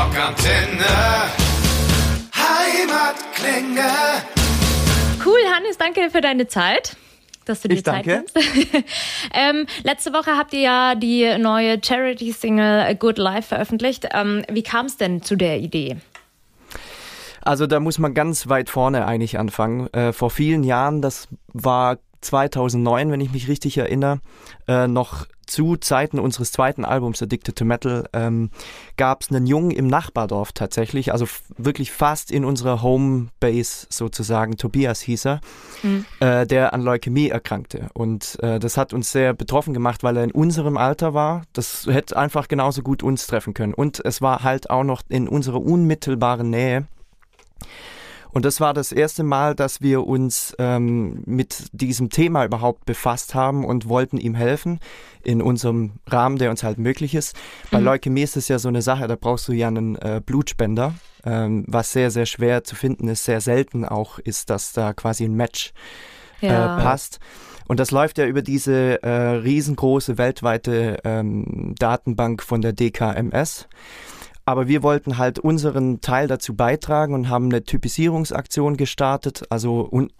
Rockantenne. Heimatklänge. Cool, Hannes, danke für deine Zeit. Dass du dir Ich Zeit danke. nimmst. ähm, letzte Woche habt ihr ja die neue Charity-Single A Good Life veröffentlicht. Ähm, wie kam es denn zu der Idee? Also da muss man ganz weit vorne eigentlich anfangen. Äh, vor vielen Jahren, das war 2009, wenn ich mich richtig erinnere, äh, noch zu Zeiten unseres zweiten Albums Addicted to Metal, ähm, gab es einen Jungen im Nachbardorf tatsächlich, also wirklich fast in unserer Homebase sozusagen, Tobias hieß er, äh, der an Leukämie erkrankte. Und äh, das hat uns sehr betroffen gemacht, weil er in unserem Alter war. Das hätte einfach genauso gut uns treffen können. Und es war halt auch noch in unserer unmittelbaren Nähe. Und das war das erste Mal, dass wir uns ähm, mit diesem Thema überhaupt befasst haben und wollten ihm helfen in unserem Rahmen, der uns halt möglich ist. Bei Leukämie ist es ja so eine Sache, da brauchst du ja einen äh, Blutspender, ähm, was sehr, sehr schwer zu finden ist, sehr selten auch ist, dass da quasi ein Match äh, passt. Und das läuft ja über diese äh, riesengroße weltweite ähm, Datenbank von der DKMS. Aber wir wollten halt unseren Teil dazu beitragen und haben eine Typisierungsaktion gestartet, also ein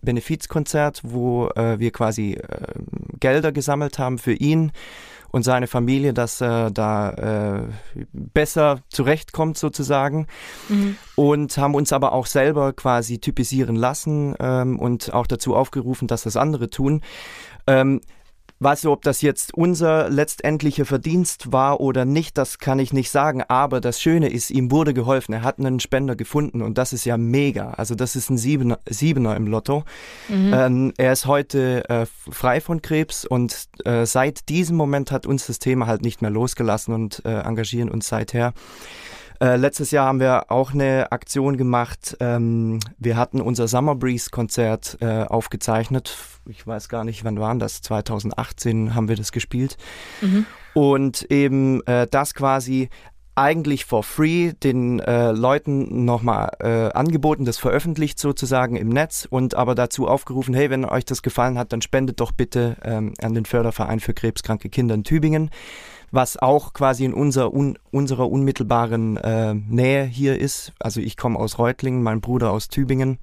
Benefizkonzert, wo äh, wir quasi äh, Gelder gesammelt haben für ihn und seine Familie, dass er da äh, besser zurechtkommt sozusagen. Und haben uns aber auch selber quasi typisieren lassen ähm, und auch dazu aufgerufen, dass das andere tun. Ähm, Weißt du, ob das jetzt unser letztendlicher Verdienst war oder nicht, das kann ich nicht sagen. Aber das Schöne ist, ihm wurde geholfen. Er hat einen Spender gefunden und das ist ja mega. Also das ist ein Siebener, Siebener im Lotto. Ähm, er ist heute äh, frei von Krebs und äh, seit diesem Moment hat uns das Thema halt nicht mehr losgelassen und äh, engagieren uns seither. Äh, letztes Jahr haben wir auch eine Aktion gemacht. Ähm, wir hatten unser Summer Breeze Konzert äh, aufgezeichnet. Ich weiß gar nicht, wann waren das? 2018 haben wir das gespielt. Und eben äh, das quasi eigentlich for free den äh, Leuten nochmal äh, angeboten, das veröffentlicht sozusagen im Netz und aber dazu aufgerufen, hey, wenn euch das gefallen hat, dann spendet doch bitte ähm, an den Förderverein für krebskranke Kinder in Tübingen, was auch quasi in unser, un, unserer unmittelbaren äh, Nähe hier ist. Also ich komme aus Reutlingen, mein Bruder aus Tübingen.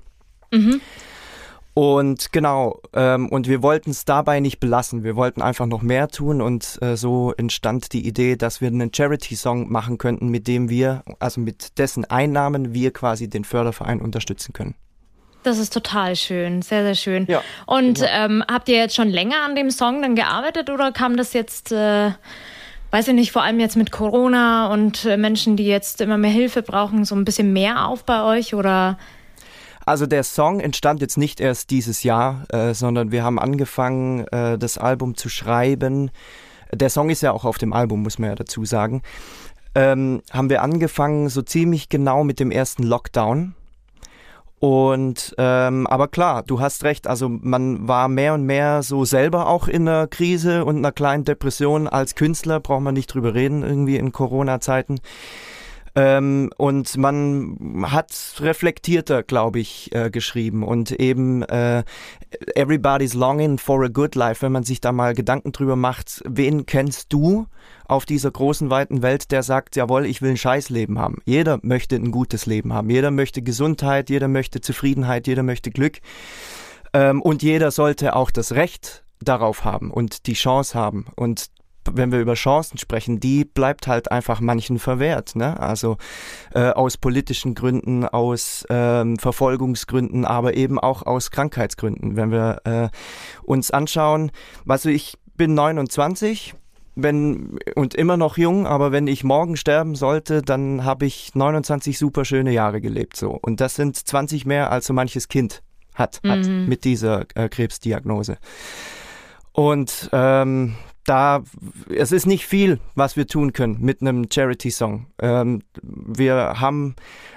Und genau, ähm, und wir wollten es dabei nicht belassen. Wir wollten einfach noch mehr tun und äh, so entstand die Idee, dass wir einen Charity-Song machen könnten, mit dem wir, also mit dessen Einnahmen wir quasi den Förderverein unterstützen können. Das ist total schön, sehr, sehr schön. Ja, Und ähm, habt ihr jetzt schon länger an dem Song dann gearbeitet oder kam das jetzt, äh, weiß ich nicht, vor allem jetzt mit Corona und äh, Menschen, die jetzt immer mehr Hilfe brauchen, so ein bisschen mehr auf bei euch oder? Also der Song entstand jetzt nicht erst dieses Jahr, äh, sondern wir haben angefangen, äh, das Album zu schreiben. Der Song ist ja auch auf dem Album, muss man ja dazu sagen. Ähm, haben wir angefangen so ziemlich genau mit dem ersten Lockdown. Und ähm, aber klar, du hast recht, also man war mehr und mehr so selber auch in einer Krise und einer kleinen Depression als Künstler, braucht man nicht drüber reden, irgendwie in Corona-Zeiten. Ähm, und man hat reflektierter, glaube ich, äh, geschrieben und eben äh, Everybody's longing for a good life, wenn man sich da mal Gedanken drüber macht, wen kennst du auf dieser großen, weiten Welt, der sagt, jawohl, ich will ein Scheißleben haben. Jeder möchte ein gutes Leben haben. Jeder möchte Gesundheit, jeder möchte Zufriedenheit, jeder möchte Glück. Ähm, und jeder sollte auch das Recht darauf haben und die Chance haben. Und wenn wir über Chancen sprechen, die bleibt halt einfach manchen verwehrt. Ne? Also äh, aus politischen Gründen, aus ähm, Verfolgungsgründen, aber eben auch aus Krankheitsgründen. Wenn wir äh, uns anschauen, also ich bin 29, wenn und immer noch jung, aber wenn ich morgen sterben sollte, dann habe ich 29 super schöne Jahre gelebt so und das sind 20 mehr als so manches Kind hat, hat mit dieser äh, Krebsdiagnose. Und ähm, da, es ist nicht viel, was wir tun können mit einem Charity-Song. Ähm, wir haben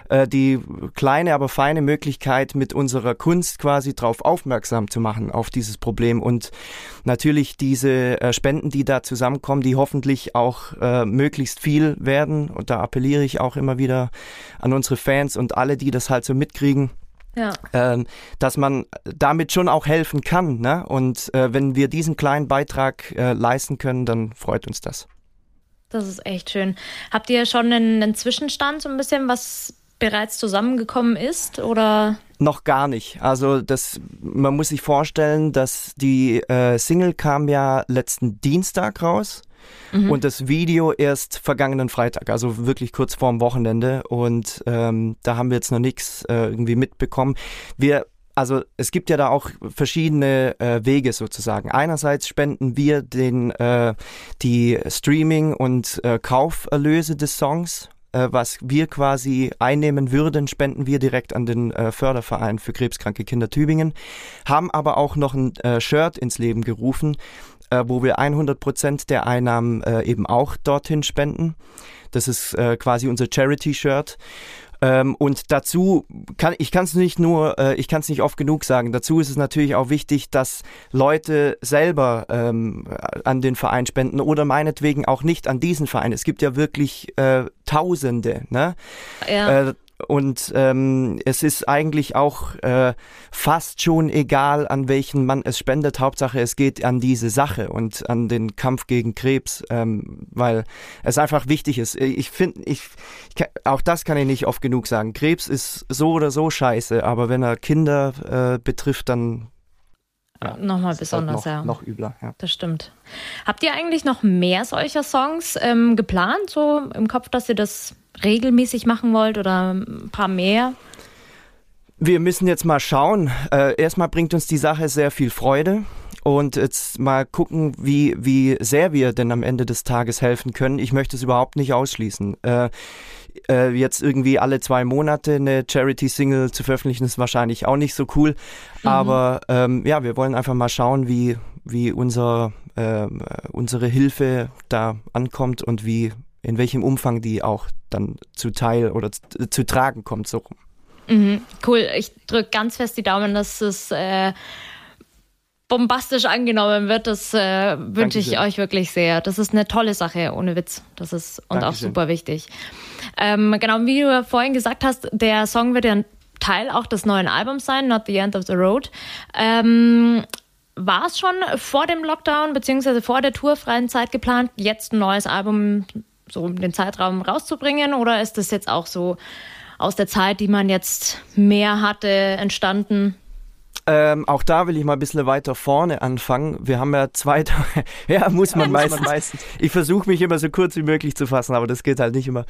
äh, die kleine, aber feine Möglichkeit, mit unserer Kunst quasi darauf aufmerksam zu machen, auf dieses Problem. Und natürlich diese äh, Spenden, die da zusammenkommen, die hoffentlich auch äh, möglichst viel werden. Und da appelliere ich auch immer wieder an unsere Fans und alle, die das halt so mitkriegen Ja. ähm, dass man damit schon auch helfen kann. Ne? Und äh, wenn wir diesen kleinen Beitrag äh, leisten können, dann freut uns das. Das ist echt schön. Habt ihr schon einen, einen Zwischenstand, so ein bisschen, was bereits zusammengekommen ist oder? Noch gar nicht. Also das, man muss sich vorstellen, dass die äh, Single kam ja letzten Dienstag raus. Mhm. Und das Video erst vergangenen Freitag, also wirklich kurz vorm Wochenende. Und ähm, da haben wir jetzt noch nichts äh, irgendwie mitbekommen. Wir also es gibt ja da auch verschiedene äh, Wege sozusagen. Einerseits spenden wir den äh, die Streaming und äh, Kauferlöse des Songs äh, was wir quasi einnehmen würden, spenden wir direkt an den äh, Förderverein für krebskranke Kinder Tübingen, haben aber auch noch ein äh, Shirt ins Leben gerufen, äh, wo wir 100 Prozent der Einnahmen äh, eben auch dorthin spenden. Das ist quasi unser Charity-Shirt. Ähm, und dazu kann ich kann es nicht nur, äh, ich kann es nicht oft genug sagen. Dazu ist es natürlich auch wichtig, dass Leute selber ähm, an den Verein spenden oder meinetwegen auch nicht an diesen Verein. Es gibt ja wirklich äh, Tausende. Ne? Ja. Äh, und ähm, es ist eigentlich auch äh, fast schon egal, an welchen man es spendet. Hauptsache, es geht an diese Sache und an den Kampf gegen Krebs, ähm, weil es einfach wichtig ist. Ich finde, ich, ich, auch das kann ich nicht oft genug sagen. Krebs ist so oder so scheiße, aber wenn er Kinder äh, betrifft, dann ja, Nochmal halt besonders, halt noch, ja. Noch übler, ja. Das stimmt. Habt ihr eigentlich noch mehr solcher Songs ähm, geplant, so im Kopf, dass ihr das regelmäßig machen wollt oder ein paar mehr? Wir müssen jetzt mal schauen. Äh, erstmal bringt uns die Sache sehr viel Freude und jetzt mal gucken, wie, wie sehr wir denn am Ende des Tages helfen können. Ich möchte es überhaupt nicht ausschließen. Äh, äh, jetzt irgendwie alle zwei Monate eine Charity-Single zu veröffentlichen, ist wahrscheinlich auch nicht so cool. Mhm. Aber ähm, ja, wir wollen einfach mal schauen, wie, wie unser, äh, unsere Hilfe da ankommt und wie in welchem Umfang die auch dann zu Teil oder zu, zu tragen kommt. So. Mhm, cool. Ich drücke ganz fest die Daumen, dass es äh, bombastisch angenommen wird. Das äh, wünsche ich euch wirklich sehr. Das ist eine tolle Sache, ohne Witz. Das ist und Dankeschön. auch super wichtig. Ähm, genau, wie du vorhin gesagt hast, der Song wird ja ein Teil auch des neuen Albums sein, Not the End of the Road. Ähm, war es schon vor dem Lockdown beziehungsweise vor der tourfreien Zeit geplant, jetzt ein neues Album so den Zeitraum rauszubringen? Oder ist das jetzt auch so aus der Zeit, die man jetzt mehr hatte, entstanden? Ähm, auch da will ich mal ein bisschen weiter vorne anfangen. Wir haben ja zwei Tage, ja, muss man meistens. meistens. Ich versuche mich immer so kurz wie möglich zu fassen, aber das geht halt nicht immer.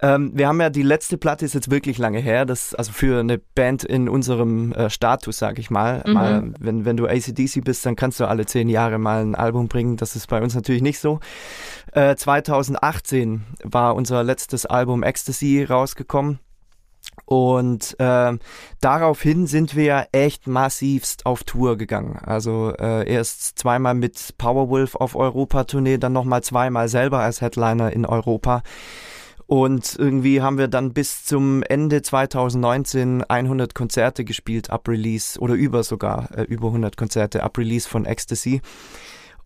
Ähm, wir haben ja die letzte Platte ist jetzt wirklich lange her. Das, also für eine Band in unserem äh, Status, sag ich mal. Mhm. mal. wenn, wenn du ACDC bist, dann kannst du alle zehn Jahre mal ein Album bringen. Das ist bei uns natürlich nicht so. Äh, 2018 war unser letztes Album Ecstasy rausgekommen. Und äh, daraufhin sind wir echt massivst auf Tour gegangen. Also äh, erst zweimal mit Powerwolf auf Europa-Tournee, dann nochmal zweimal selber als Headliner in Europa. Und irgendwie haben wir dann bis zum Ende 2019 100 Konzerte gespielt ab Release oder über sogar äh, über 100 Konzerte ab Release von Ecstasy.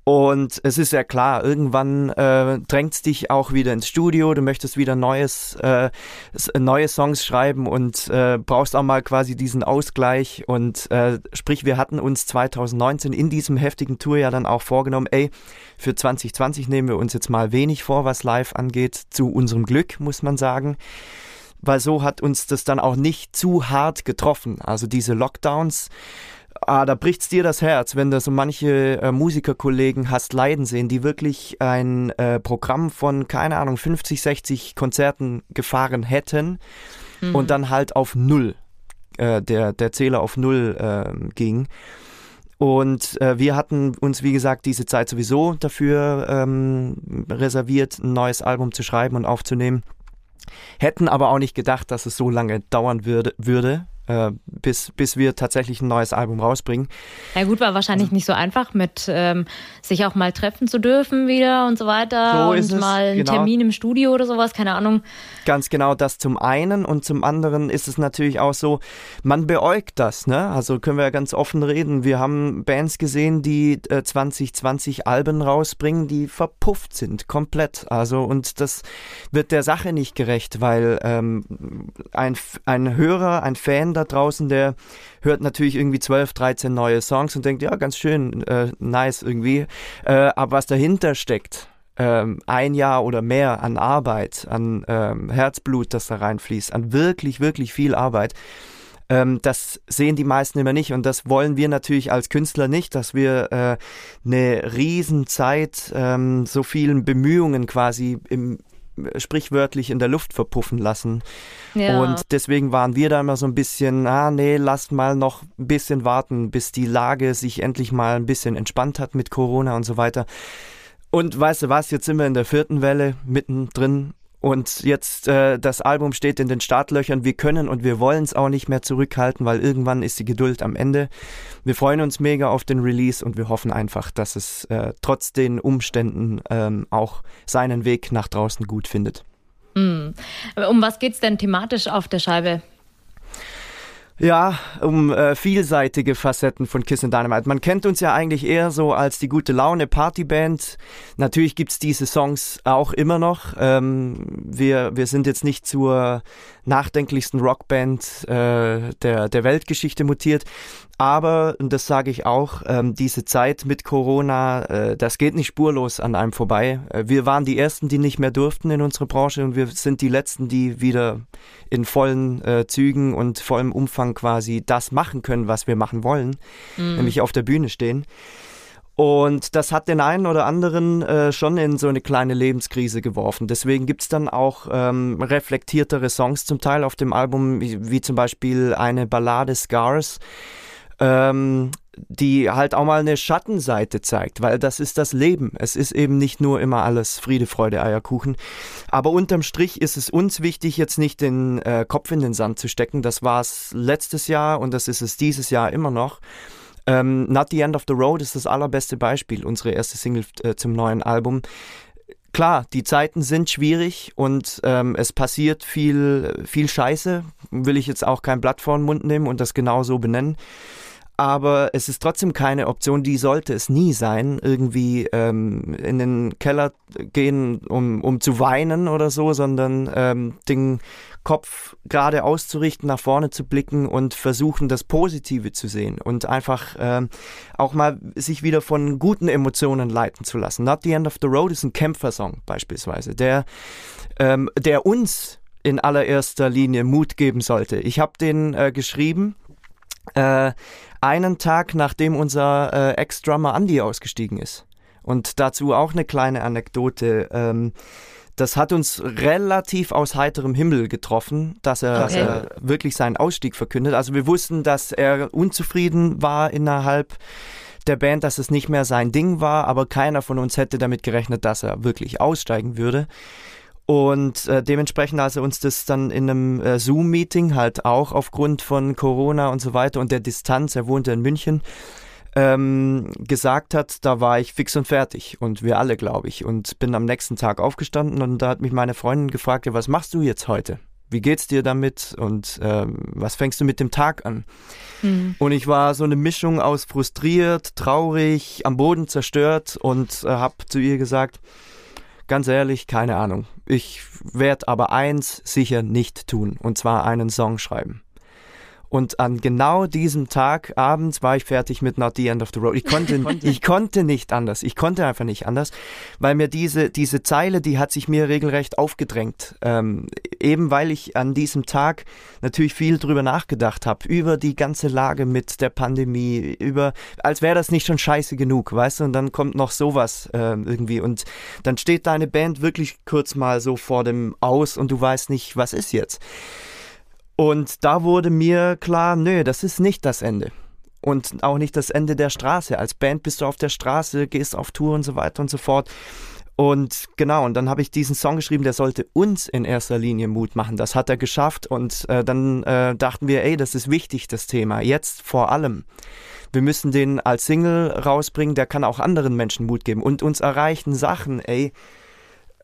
Und es ist ja klar, irgendwann äh, drängt dich auch wieder ins Studio, du möchtest wieder neues, äh, neue Songs schreiben und äh, brauchst auch mal quasi diesen Ausgleich. Und äh, sprich, wir hatten uns 2019 in diesem heftigen Tour ja dann auch vorgenommen, ey, für 2020 nehmen wir uns jetzt mal wenig vor, was live angeht, zu unserem Glück, muss man sagen weil so hat uns das dann auch nicht zu hart getroffen. Also diese Lockdowns ah, da bricht's dir das Herz, wenn du so manche äh, Musikerkollegen hast leiden sehen, die wirklich ein äh, Programm von, keine Ahnung, 50, 60 Konzerten gefahren hätten mhm. und dann halt auf Null, äh, der, der Zähler auf Null äh, ging. Und äh, wir hatten uns, wie gesagt, diese Zeit sowieso dafür ähm, reserviert, ein neues Album zu schreiben und aufzunehmen. Hätten aber auch nicht gedacht, dass es so lange dauern würde, würde bis, bis wir tatsächlich ein neues Album rausbringen. Ja gut, war wahrscheinlich also, nicht so einfach mit ähm, sich auch mal treffen zu dürfen wieder und so weiter so und mal einen genau. Termin im Studio oder sowas, keine Ahnung. Ganz genau das zum einen und zum anderen ist es natürlich auch so, man beäugt das, ne? Also können wir ja ganz offen reden. Wir haben Bands gesehen, die äh, 2020 Alben rausbringen, die verpufft sind, komplett. Also und das wird der Sache nicht gerecht, weil ähm, ein, ein Hörer, ein Fan da draußen, der hört natürlich irgendwie 12, 13 neue Songs und denkt, ja, ganz schön, äh, nice irgendwie. Äh, aber was dahinter steckt, ähm, ein Jahr oder mehr an Arbeit, an ähm, Herzblut, das da reinfließt, an wirklich, wirklich viel Arbeit. Ähm, das sehen die meisten immer nicht und das wollen wir natürlich als Künstler nicht, dass wir äh, eine Riesenzeit, ähm, so vielen Bemühungen quasi im sprichwörtlich in der Luft verpuffen lassen. Ja. Und deswegen waren wir da immer so ein bisschen, ah nee, lasst mal noch ein bisschen warten, bis die Lage sich endlich mal ein bisschen entspannt hat mit Corona und so weiter. Und weißt du was, jetzt sind wir in der vierten Welle mittendrin und jetzt äh, das Album steht in den Startlöchern. Wir können und wir wollen es auch nicht mehr zurückhalten, weil irgendwann ist die Geduld am Ende. Wir freuen uns mega auf den Release und wir hoffen einfach, dass es äh, trotz den Umständen ähm, auch seinen Weg nach draußen gut findet. Mm. Um was geht's denn thematisch auf der Scheibe? Ja, um äh, vielseitige Facetten von Kiss and Dynamite. Man kennt uns ja eigentlich eher so als die gute Laune Partyband. Natürlich gibt's diese Songs auch immer noch. Ähm, wir, wir sind jetzt nicht zur nachdenklichsten Rockband äh, der, der Weltgeschichte mutiert. Aber, und das sage ich auch, ähm, diese Zeit mit Corona, äh, das geht nicht spurlos an einem vorbei. Äh, wir waren die Ersten, die nicht mehr durften in unserer Branche und wir sind die Letzten, die wieder in vollen äh, Zügen und vollem Umfang quasi das machen können, was wir machen wollen, mhm. nämlich auf der Bühne stehen. Und das hat den einen oder anderen äh, schon in so eine kleine Lebenskrise geworfen. Deswegen gibt's dann auch ähm, reflektiertere Songs zum Teil auf dem Album, wie, wie zum Beispiel eine Ballade Scars, ähm, die halt auch mal eine Schattenseite zeigt, weil das ist das Leben. Es ist eben nicht nur immer alles Friede, Freude, Eierkuchen. Aber unterm Strich ist es uns wichtig, jetzt nicht den äh, Kopf in den Sand zu stecken. Das war es letztes Jahr und das ist es dieses Jahr immer noch. Ähm, Not the End of the Road ist das allerbeste Beispiel, unsere erste Single äh, zum neuen Album. Klar, die Zeiten sind schwierig und ähm, es passiert viel, viel Scheiße. Will ich jetzt auch kein Blatt vor den Mund nehmen und das genau so benennen aber es ist trotzdem keine Option, die sollte es nie sein, irgendwie ähm, in den Keller gehen, um, um zu weinen oder so, sondern ähm, den Kopf gerade auszurichten, nach vorne zu blicken und versuchen, das Positive zu sehen und einfach ähm, auch mal sich wieder von guten Emotionen leiten zu lassen. Not the End of the Road ist ein Kämpfersong beispielsweise, der, ähm, der uns in allererster Linie Mut geben sollte. Ich habe den äh, geschrieben äh, einen Tag nachdem unser äh, Ex-Drummer Andy ausgestiegen ist. Und dazu auch eine kleine Anekdote. Ähm, das hat uns relativ aus heiterem Himmel getroffen, dass er, okay. dass er wirklich seinen Ausstieg verkündet. Also wir wussten, dass er unzufrieden war innerhalb der Band, dass es nicht mehr sein Ding war, aber keiner von uns hätte damit gerechnet, dass er wirklich aussteigen würde. Und äh, dementsprechend, als er uns das dann in einem äh, Zoom-Meeting halt auch aufgrund von Corona und so weiter und der Distanz, er wohnte in München, ähm, gesagt hat, da war ich fix und fertig und wir alle, glaube ich. Und bin am nächsten Tag aufgestanden und da hat mich meine Freundin gefragt, ja, was machst du jetzt heute? Wie geht's dir damit und ähm, was fängst du mit dem Tag an? Mhm. Und ich war so eine Mischung aus frustriert, traurig, am Boden zerstört und äh, habe zu ihr gesagt, Ganz ehrlich, keine Ahnung. Ich werde aber eins sicher nicht tun, und zwar einen Song schreiben. Und an genau diesem Tag abends war ich fertig mit Not the End of the Road. Ich konnte, ich konnte nicht anders. Ich konnte einfach nicht anders, weil mir diese, diese Zeile, die hat sich mir regelrecht aufgedrängt. Ähm, eben weil ich an diesem Tag natürlich viel drüber nachgedacht habe, über die ganze Lage mit der Pandemie, über, als wäre das nicht schon scheiße genug, weißt du? Und dann kommt noch sowas äh, irgendwie und dann steht deine Band wirklich kurz mal so vor dem Aus und du weißt nicht, was ist jetzt. Und da wurde mir klar, nö, das ist nicht das Ende. Und auch nicht das Ende der Straße. Als Band bist du auf der Straße, gehst auf Tour und so weiter und so fort. Und genau, und dann habe ich diesen Song geschrieben, der sollte uns in erster Linie Mut machen. Das hat er geschafft. Und äh, dann äh, dachten wir, ey, das ist wichtig, das Thema. Jetzt vor allem. Wir müssen den als Single rausbringen, der kann auch anderen Menschen Mut geben. Und uns erreichten Sachen, ey,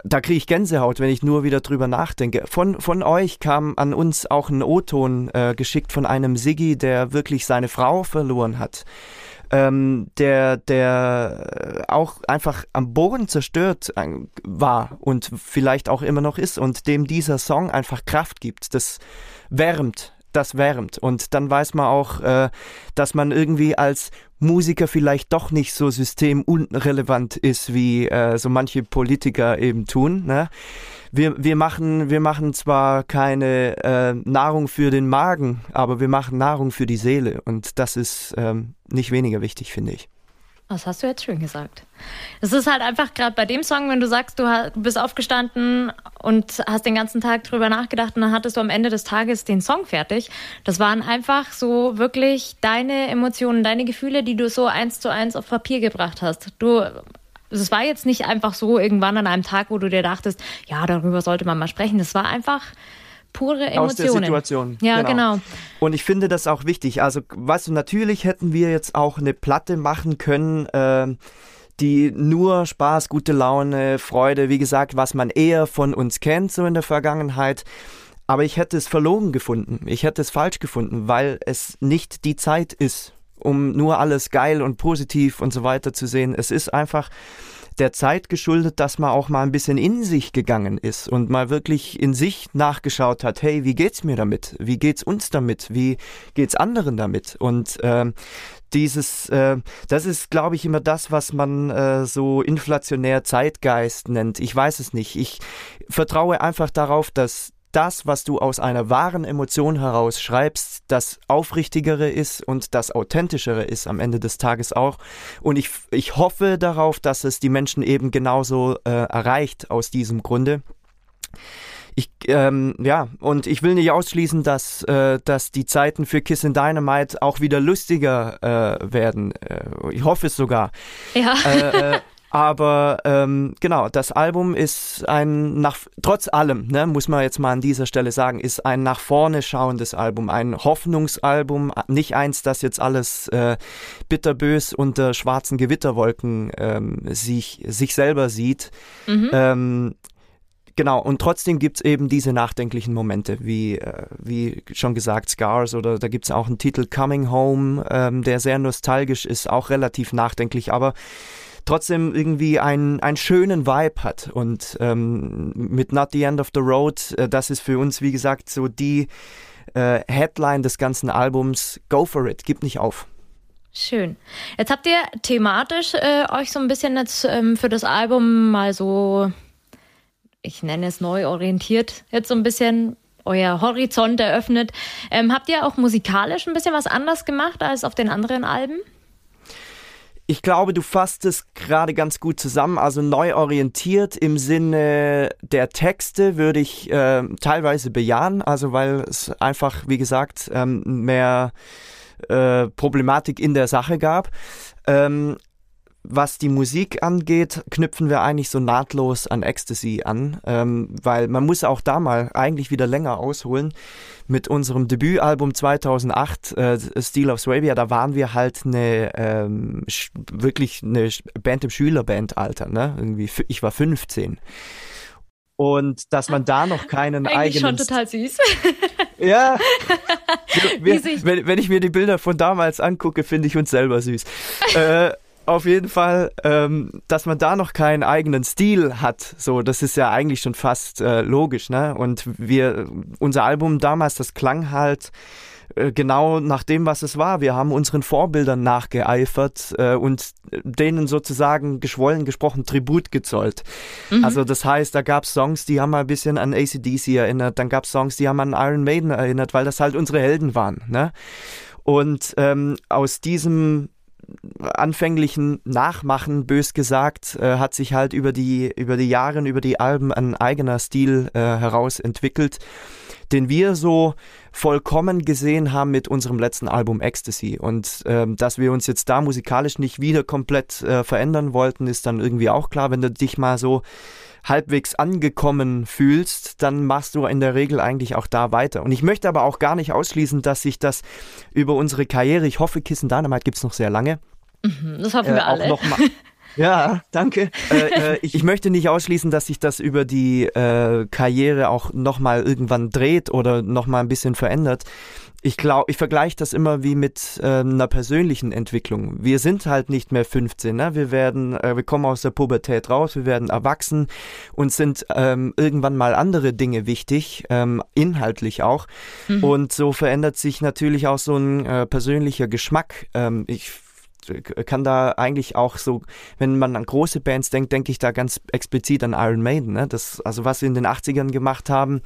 da kriege ich Gänsehaut, wenn ich nur wieder drüber nachdenke. Von, von euch kam an uns auch ein O-Ton äh, geschickt von einem Siggi, der wirklich seine Frau verloren hat. Ähm, der, der auch einfach am Boden zerstört äh, war und vielleicht auch immer noch ist und dem dieser Song einfach Kraft gibt. Das wärmt das wärmt. Und dann weiß man auch, äh, dass man irgendwie als Musiker vielleicht doch nicht so systemunrelevant ist, wie äh, so manche Politiker eben tun. Ne? Wir, wir, machen, wir machen zwar keine äh, Nahrung für den Magen, aber wir machen Nahrung für die Seele. Und das ist ähm, nicht weniger wichtig, finde ich. Das hast du jetzt schön gesagt. Es ist halt einfach gerade bei dem Song, wenn du sagst, du bist aufgestanden und hast den ganzen Tag drüber nachgedacht und dann hattest du am Ende des Tages den Song fertig. Das waren einfach so wirklich deine Emotionen, deine Gefühle, die du so eins zu eins auf Papier gebracht hast. Du, es war jetzt nicht einfach so irgendwann an einem Tag, wo du dir dachtest, ja, darüber sollte man mal sprechen. Das war einfach pure Emotionen. Aus der Situation. Ja, genau. genau. Und ich finde das auch wichtig. Also, weißt du, natürlich hätten wir jetzt auch eine Platte machen können, äh, die nur Spaß, gute Laune, Freude, wie gesagt, was man eher von uns kennt, so in der Vergangenheit. Aber ich hätte es verlogen gefunden. Ich hätte es falsch gefunden, weil es nicht die Zeit ist, um nur alles geil und positiv und so weiter zu sehen. Es ist einfach der Zeit geschuldet, dass man auch mal ein bisschen in sich gegangen ist und mal wirklich in sich nachgeschaut hat, hey, wie geht's mir damit? Wie geht's uns damit? Wie geht's anderen damit? Und äh, dieses, äh, das ist, glaube ich, immer das, was man äh, so inflationär Zeitgeist nennt. Ich weiß es nicht. Ich vertraue einfach darauf, dass das, was du aus einer wahren Emotion heraus schreibst, das Aufrichtigere ist und das Authentischere ist am Ende des Tages auch. Und ich, ich hoffe darauf, dass es die Menschen eben genauso äh, erreicht aus diesem Grunde. Ich, ähm, ja, und ich will nicht ausschließen, dass, äh, dass die Zeiten für Kiss and Dynamite auch wieder lustiger äh, werden. Äh, ich hoffe es sogar. Ja. Aber ähm, genau, das Album ist ein nach trotz allem, ne, muss man jetzt mal an dieser Stelle sagen, ist ein nach vorne schauendes Album, ein Hoffnungsalbum, nicht eins, das jetzt alles äh, bitterbös unter schwarzen Gewitterwolken ähm, sich sich selber sieht. Mhm. Ähm, Genau, und trotzdem gibt's eben diese nachdenklichen Momente, wie, äh, wie schon gesagt, Scars oder da gibt's auch einen Titel Coming Home, ähm, der sehr nostalgisch ist, auch relativ nachdenklich, aber trotzdem irgendwie einen, einen schönen Vibe hat. Und ähm, mit Not the End of the Road, äh, das ist für uns, wie gesagt, so die äh, Headline des ganzen Albums. Go for it, gib nicht auf. Schön. Jetzt habt ihr thematisch äh, euch so ein bisschen jetzt ähm, für das Album mal so, ich nenne es neu orientiert, jetzt so ein bisschen euer Horizont eröffnet. Ähm, habt ihr auch musikalisch ein bisschen was anders gemacht als auf den anderen Alben? Ich glaube, du fasst es gerade ganz gut zusammen. Also neu orientiert im Sinne der Texte würde ich äh, teilweise bejahen, also weil es einfach, wie gesagt, ähm, mehr äh, Problematik in der Sache gab. Ähm, was die Musik angeht, knüpfen wir eigentlich so nahtlos an Ecstasy an, ähm, weil man muss auch da mal eigentlich wieder länger ausholen. Mit unserem Debütalbum 2008, äh, Steel of Swabia, da waren wir halt eine ähm, wirklich eine Band im Schülerbandalter, ne? Irgendwie, ich war 15 und dass man da noch keinen Eigentlich eigenen. schon total süß. ja. Wir, wenn, wenn, ich mir die Bilder von damals angucke, finde ich uns selber süß. äh, auf jeden Fall, ähm, dass man da noch keinen eigenen Stil hat, so, das ist ja eigentlich schon fast äh, logisch, ne? Und wir, unser Album damals, das klang halt äh, genau nach dem, was es war. Wir haben unseren Vorbildern nachgeeifert äh, und denen sozusagen geschwollen gesprochen Tribut gezollt. Mhm. Also das heißt, da gab es Songs, die haben ein bisschen an ACDC erinnert, dann gab es Songs, die haben an Iron Maiden erinnert, weil das halt unsere Helden waren. Ne? Und ähm, aus diesem anfänglichen Nachmachen, bös gesagt, äh, hat sich halt über die, über die Jahre, über die Alben ein eigener Stil äh, heraus entwickelt, den wir so vollkommen gesehen haben mit unserem letzten Album Ecstasy. Und ähm, dass wir uns jetzt da musikalisch nicht wieder komplett äh, verändern wollten, ist dann irgendwie auch klar, wenn du dich mal so halbwegs angekommen fühlst, dann machst du in der Regel eigentlich auch da weiter. Und ich möchte aber auch gar nicht ausschließen, dass sich das über unsere Karriere, ich hoffe, Kissen Dynamite gibt es noch sehr lange. Mhm, das hoffen wir äh, alle. Noch mal, Ja, danke. äh, äh, ich, ich, möchte nicht ausschließen, dass sich das über die äh, Karriere auch nochmal irgendwann dreht oder nochmal ein bisschen verändert. Ich glaube, ich vergleiche das immer wie mit äh, einer persönlichen Entwicklung. Wir sind halt nicht mehr 15, ne? Wir werden, äh, wir kommen aus der Pubertät raus, wir werden erwachsen und sind ähm, irgendwann mal andere Dinge wichtig, ähm, inhaltlich auch. Mhm. Und so verändert sich natürlich auch so ein äh, persönlicher Geschmack. Ähm, ich kann da eigentlich auch so, wenn man an große Bands denkt, denke ich da ganz explizit an Iron Maiden. Ne? Das, also was sie in den 80ern gemacht haben,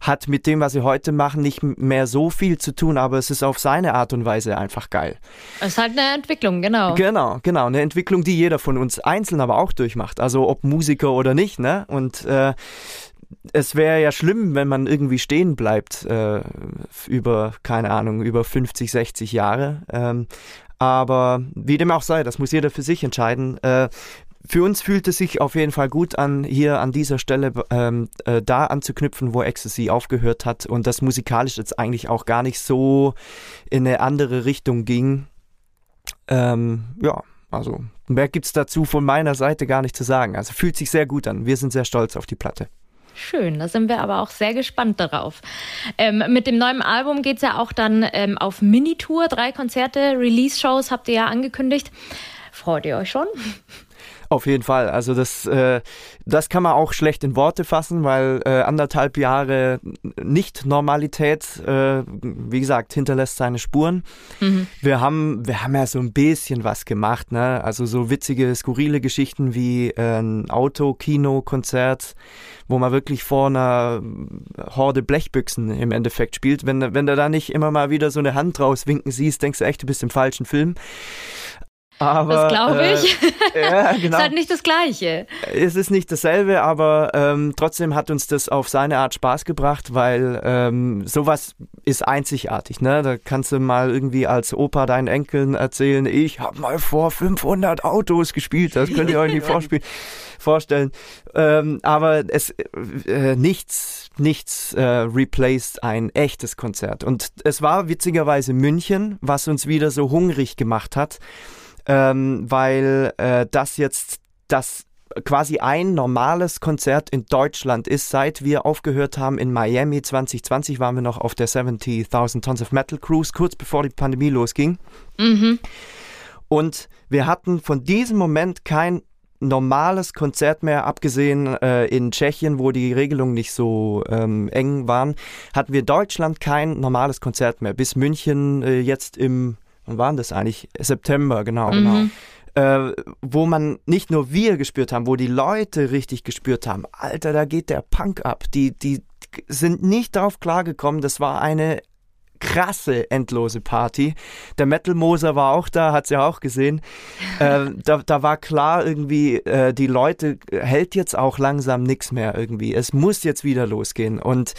hat mit dem, was sie heute machen, nicht mehr so viel zu tun, aber es ist auf seine Art und Weise einfach geil. Es ist halt eine Entwicklung, genau. Genau, genau. Eine Entwicklung, die jeder von uns einzeln aber auch durchmacht. Also ob Musiker oder nicht, ne? Und äh, es wäre ja schlimm, wenn man irgendwie stehen bleibt äh, über, keine Ahnung, über 50, 60 Jahre. Ähm, aber wie dem auch sei, das muss jeder für sich entscheiden. Äh, für uns fühlt es sich auf jeden Fall gut an, hier an dieser Stelle ähm, äh, da anzuknüpfen, wo Ecstasy aufgehört hat und das musikalisch jetzt eigentlich auch gar nicht so in eine andere Richtung ging. Ähm, ja, also mehr gibt es dazu von meiner Seite gar nicht zu sagen. Also fühlt sich sehr gut an. Wir sind sehr stolz auf die Platte. Schön, da sind wir aber auch sehr gespannt darauf. Ähm, mit dem neuen Album geht es ja auch dann ähm, auf Minitour. Drei Konzerte, Release-Shows habt ihr ja angekündigt. Freut ihr euch schon? Auf jeden Fall. Also das, äh, das kann man auch schlecht in Worte fassen, weil äh, anderthalb Jahre Nicht-Normalität, äh, wie gesagt, hinterlässt seine Spuren. Mhm. Wir haben, wir haben ja so ein bisschen was gemacht, ne? Also so witzige, skurrile Geschichten wie äh, ein Auto-Kino-Konzert, wo man wirklich vor einer Horde Blechbüchsen im Endeffekt spielt. Wenn, wenn du da nicht immer mal wieder so eine Hand rauswinken siehst, denkst du echt, du bist im falschen Film. Aber, das glaube ich. Äh, ja, genau. ist halt nicht das Gleiche. Es ist nicht dasselbe, aber ähm, trotzdem hat uns das auf seine Art Spaß gebracht, weil ähm, sowas ist einzigartig. Ne? Da kannst du mal irgendwie als Opa deinen Enkeln erzählen, ich habe mal vor 500 Autos gespielt. Das könnt ihr euch nicht vorspielen, vorstellen. Ähm, aber es äh, nichts, nichts äh, replaced ein echtes Konzert. Und es war witzigerweise München, was uns wieder so hungrig gemacht hat ähm, weil äh, das jetzt das quasi ein normales Konzert in Deutschland ist, seit wir aufgehört haben in Miami 2020 waren wir noch auf der 70.000 Tons of Metal Cruise, kurz bevor die Pandemie losging. Mhm. Und wir hatten von diesem Moment kein normales Konzert mehr, abgesehen äh, in Tschechien, wo die Regelungen nicht so ähm, eng waren, hatten wir Deutschland kein normales Konzert mehr. Bis München äh, jetzt im wann waren das eigentlich? September, genau, genau. mhm. genau. Äh, wo man nicht nur wir gespürt haben, wo die Leute richtig gespürt haben, Alter, da geht der Punk ab. Die, die sind nicht darauf klargekommen. Das war eine krasse, endlose Party. Der Metal Moser war auch da, hat sie auch gesehen. äh, da, da war klar irgendwie, äh, die Leute hält jetzt auch langsam nichts mehr irgendwie. Es muss jetzt wieder losgehen. Und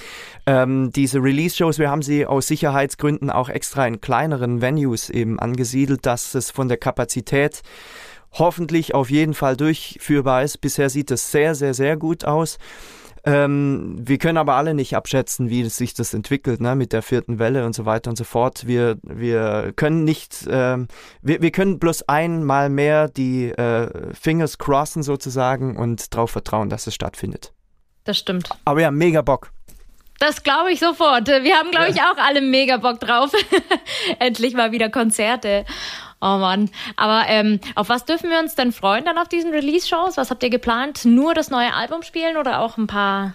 ähm, diese Release-Shows, wir haben sie aus Sicherheitsgründen auch extra in kleineren Venues eben angesiedelt, dass es von der Kapazität hoffentlich auf jeden Fall durchführbar ist. Bisher sieht es sehr, sehr, sehr gut aus. Ähm, wir können aber alle nicht abschätzen, wie sich das entwickelt, ne, mit der vierten Welle und so weiter und so fort. Wir, wir können nicht, ähm, wir, wir können bloß einmal mehr die äh, Fingers crossen sozusagen und darauf vertrauen, dass es stattfindet. Das stimmt. Aber ja, mega Bock. Das glaube ich sofort. Wir haben, glaube ich, auch alle mega Bock drauf. Endlich mal wieder Konzerte. Oh Mann. Aber ähm, auf was dürfen wir uns denn freuen dann auf diesen Release-Shows? Was habt ihr geplant? Nur das neue Album spielen oder auch ein paar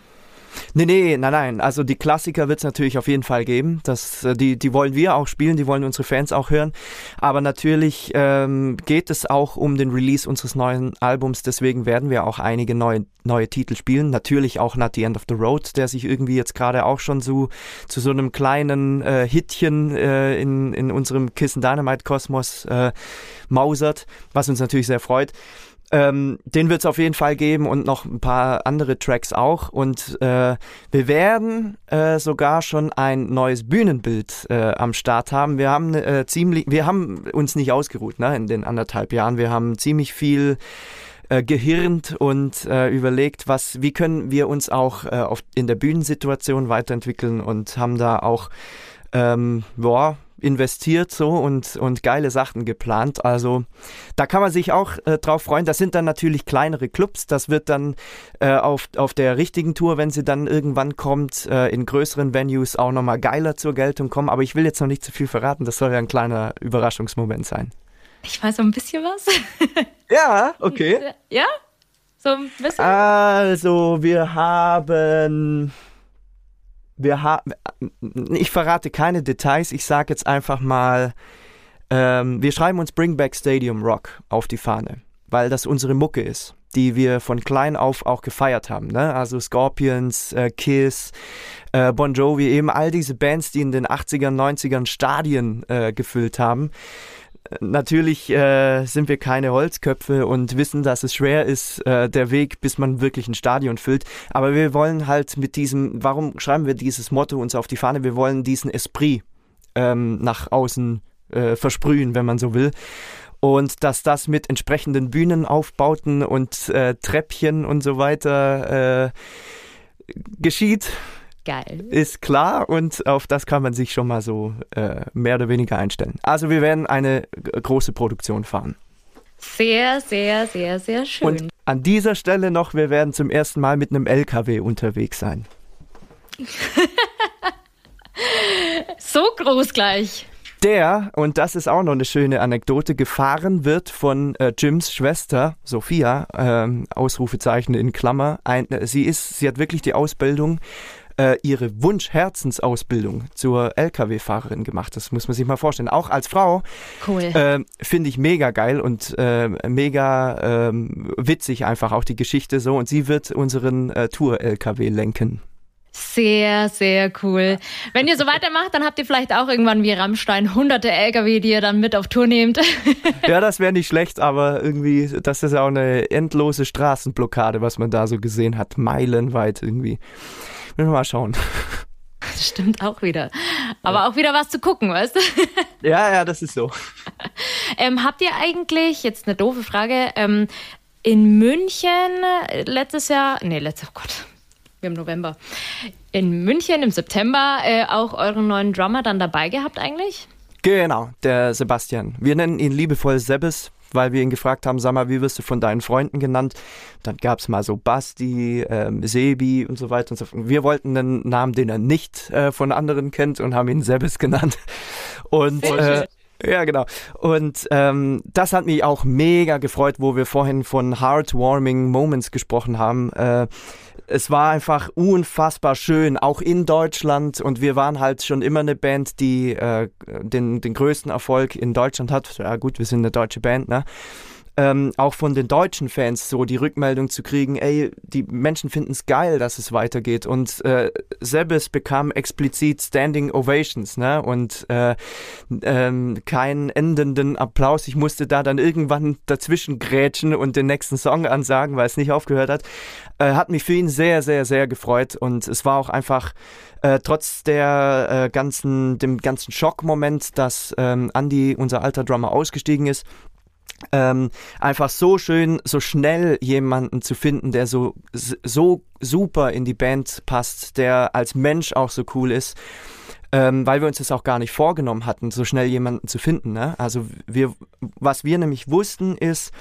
Nee, nee, nein, nein. Also die Klassiker wird es natürlich auf jeden Fall geben. Das, äh, die, die wollen wir auch spielen, die wollen unsere Fans auch hören. Aber natürlich ähm, geht es auch um den Release unseres neuen Albums. Deswegen werden wir auch einige neue, neue Titel spielen. Natürlich auch Not the End of the Road, der sich irgendwie jetzt gerade auch schon so zu so einem kleinen äh, Hitchen äh, in, in unserem Kissen Dynamite Kosmos äh, mausert, was uns natürlich sehr freut. Ähm, den wird es auf jeden Fall geben und noch ein paar andere Tracks auch. Und äh, wir werden äh, sogar schon ein neues Bühnenbild äh, am Start haben. Wir haben äh, ziemlich, wir haben uns nicht ausgeruht ne, in den anderthalb Jahren. Wir haben ziemlich viel äh, gehirnt und äh, überlegt, was, wie können wir uns auch auf, in der Bühnensituation weiterentwickeln und haben da auch ähm, boah, investiert so und, und geile Sachen geplant. Also da kann man sich auch äh, drauf freuen. Das sind dann natürlich kleinere Clubs. Das wird dann äh, auf, auf der richtigen Tour, wenn sie dann irgendwann kommt, äh, in größeren Venues auch nochmal geiler zur Geltung kommen. Aber ich will jetzt noch nicht zu viel verraten. Das soll ja ein kleiner Überraschungsmoment sein. Ich weiß so ein bisschen was. Ja, okay. Ja? So ein bisschen? Also, wir haben. Wir haben. Ich verrate keine Details. Ich sage jetzt einfach mal. Ähm, wir schreiben uns Bring Back Stadium Rock auf die Fahne, weil das unsere Mucke ist, die wir von klein auf auch gefeiert haben. Ne? Also Scorpions, äh, Kiss, äh, Bon Jovi, eben all diese Bands, die in den 80ern, 90ern Stadien äh, gefüllt haben natürlich äh, sind wir keine Holzköpfe und wissen, dass es schwer ist, äh, der Weg, bis man wirklich ein Stadion füllt. Aber wir wollen halt mit diesem, warum schreiben wir dieses Motto uns auf die Fahne? Wir wollen diesen Esprit ähm, nach außen äh, versprühen, wenn man so will. Und dass das mit entsprechenden Bühnenaufbauten und äh, Treppchen und so weiter äh, geschieht, Geil. ist klar und auf das kann man sich schon mal so äh, mehr oder weniger einstellen. Also wir werden eine große Produktion fahren. Sehr, sehr, sehr, sehr schön. Und an dieser Stelle noch, wir werden zum ersten Mal mit einem LKW unterwegs sein. so groß gleich. Der, und das ist auch noch eine schöne Anekdote, gefahren wird von äh, Jims Schwester, Sophia, ähm, Ausrufezeichen in Klammer. Ein, äh, sie ist, sie hat wirklich die Ausbildung äh, ihre Wunsch-Herzensausbildung zur Lkw-Fahrerin gemacht. Das muss man sich mal vorstellen. Auch als Frau Cool. äh, finde ich mega geil und äh, mega äh, witzig einfach auch die Geschichte so. Und sie wird unseren äh, Tour-LKW lenken. Sehr, sehr cool. Wenn ihr so weitermacht, dann habt ihr vielleicht auch irgendwann wie Rammstein hunderte LKW, die ihr dann mit auf Tour nehmt. Ja, das wäre nicht schlecht, aber irgendwie, das ist ja auch eine endlose Straßenblockade, was man da so gesehen hat. Meilenweit irgendwie. Müssen wir mal schauen. Das stimmt auch wieder. Aber auch wieder was zu gucken, weißt du? Ja, ja, das ist so. Ähm, habt ihr eigentlich, jetzt eine doofe Frage, ähm, in München letztes Jahr, nee, letztes, oh Gott, wir haben November, in München im September äh, auch euren neuen Drummer dann dabei gehabt eigentlich? Genau, der Sebastian. Wir nennen ihn liebevoll Sebes, weil wir ihn gefragt haben, sag mal, wie wirst du von deinen Freunden genannt? Dann gab es mal so Basti, ähm, Sebi und so weiter und so fort. Wir wollten einen Namen, den er nicht äh, von anderen kennt und haben ihn Sebes genannt. Und äh, ja, genau. Und ähm, das hat mich auch mega gefreut, wo wir vorhin von heartwarming Moments gesprochen haben. Äh, es war einfach unfassbar schön, auch in Deutschland. Und wir waren halt schon immer eine Band, die äh, den, den größten Erfolg in Deutschland hat. Ja gut, wir sind eine deutsche Band, ne? Ähm, auch von den deutschen Fans so die Rückmeldung zu kriegen, ey, die Menschen finden es geil, dass es weitergeht. Und äh, Sebes bekam explizit Standing Ovations, ne? Und äh, ähm, keinen endenden Applaus. Ich musste da dann irgendwann dazwischen grätschen und den nächsten Song ansagen, weil es nicht aufgehört hat. Äh, hat mich für ihn sehr, sehr, sehr gefreut. Und es war auch einfach äh, trotz der äh, ganzen, dem ganzen Schockmoment, dass ähm, Andy, unser alter Drummer, ausgestiegen ist, ähm, einfach so schön, so schnell jemanden zu finden, der so, so super in die Band passt, der als Mensch auch so cool ist. Ähm, weil wir uns das auch gar nicht vorgenommen hatten, so schnell jemanden zu finden. Ne? Also wir, was wir nämlich wussten ist,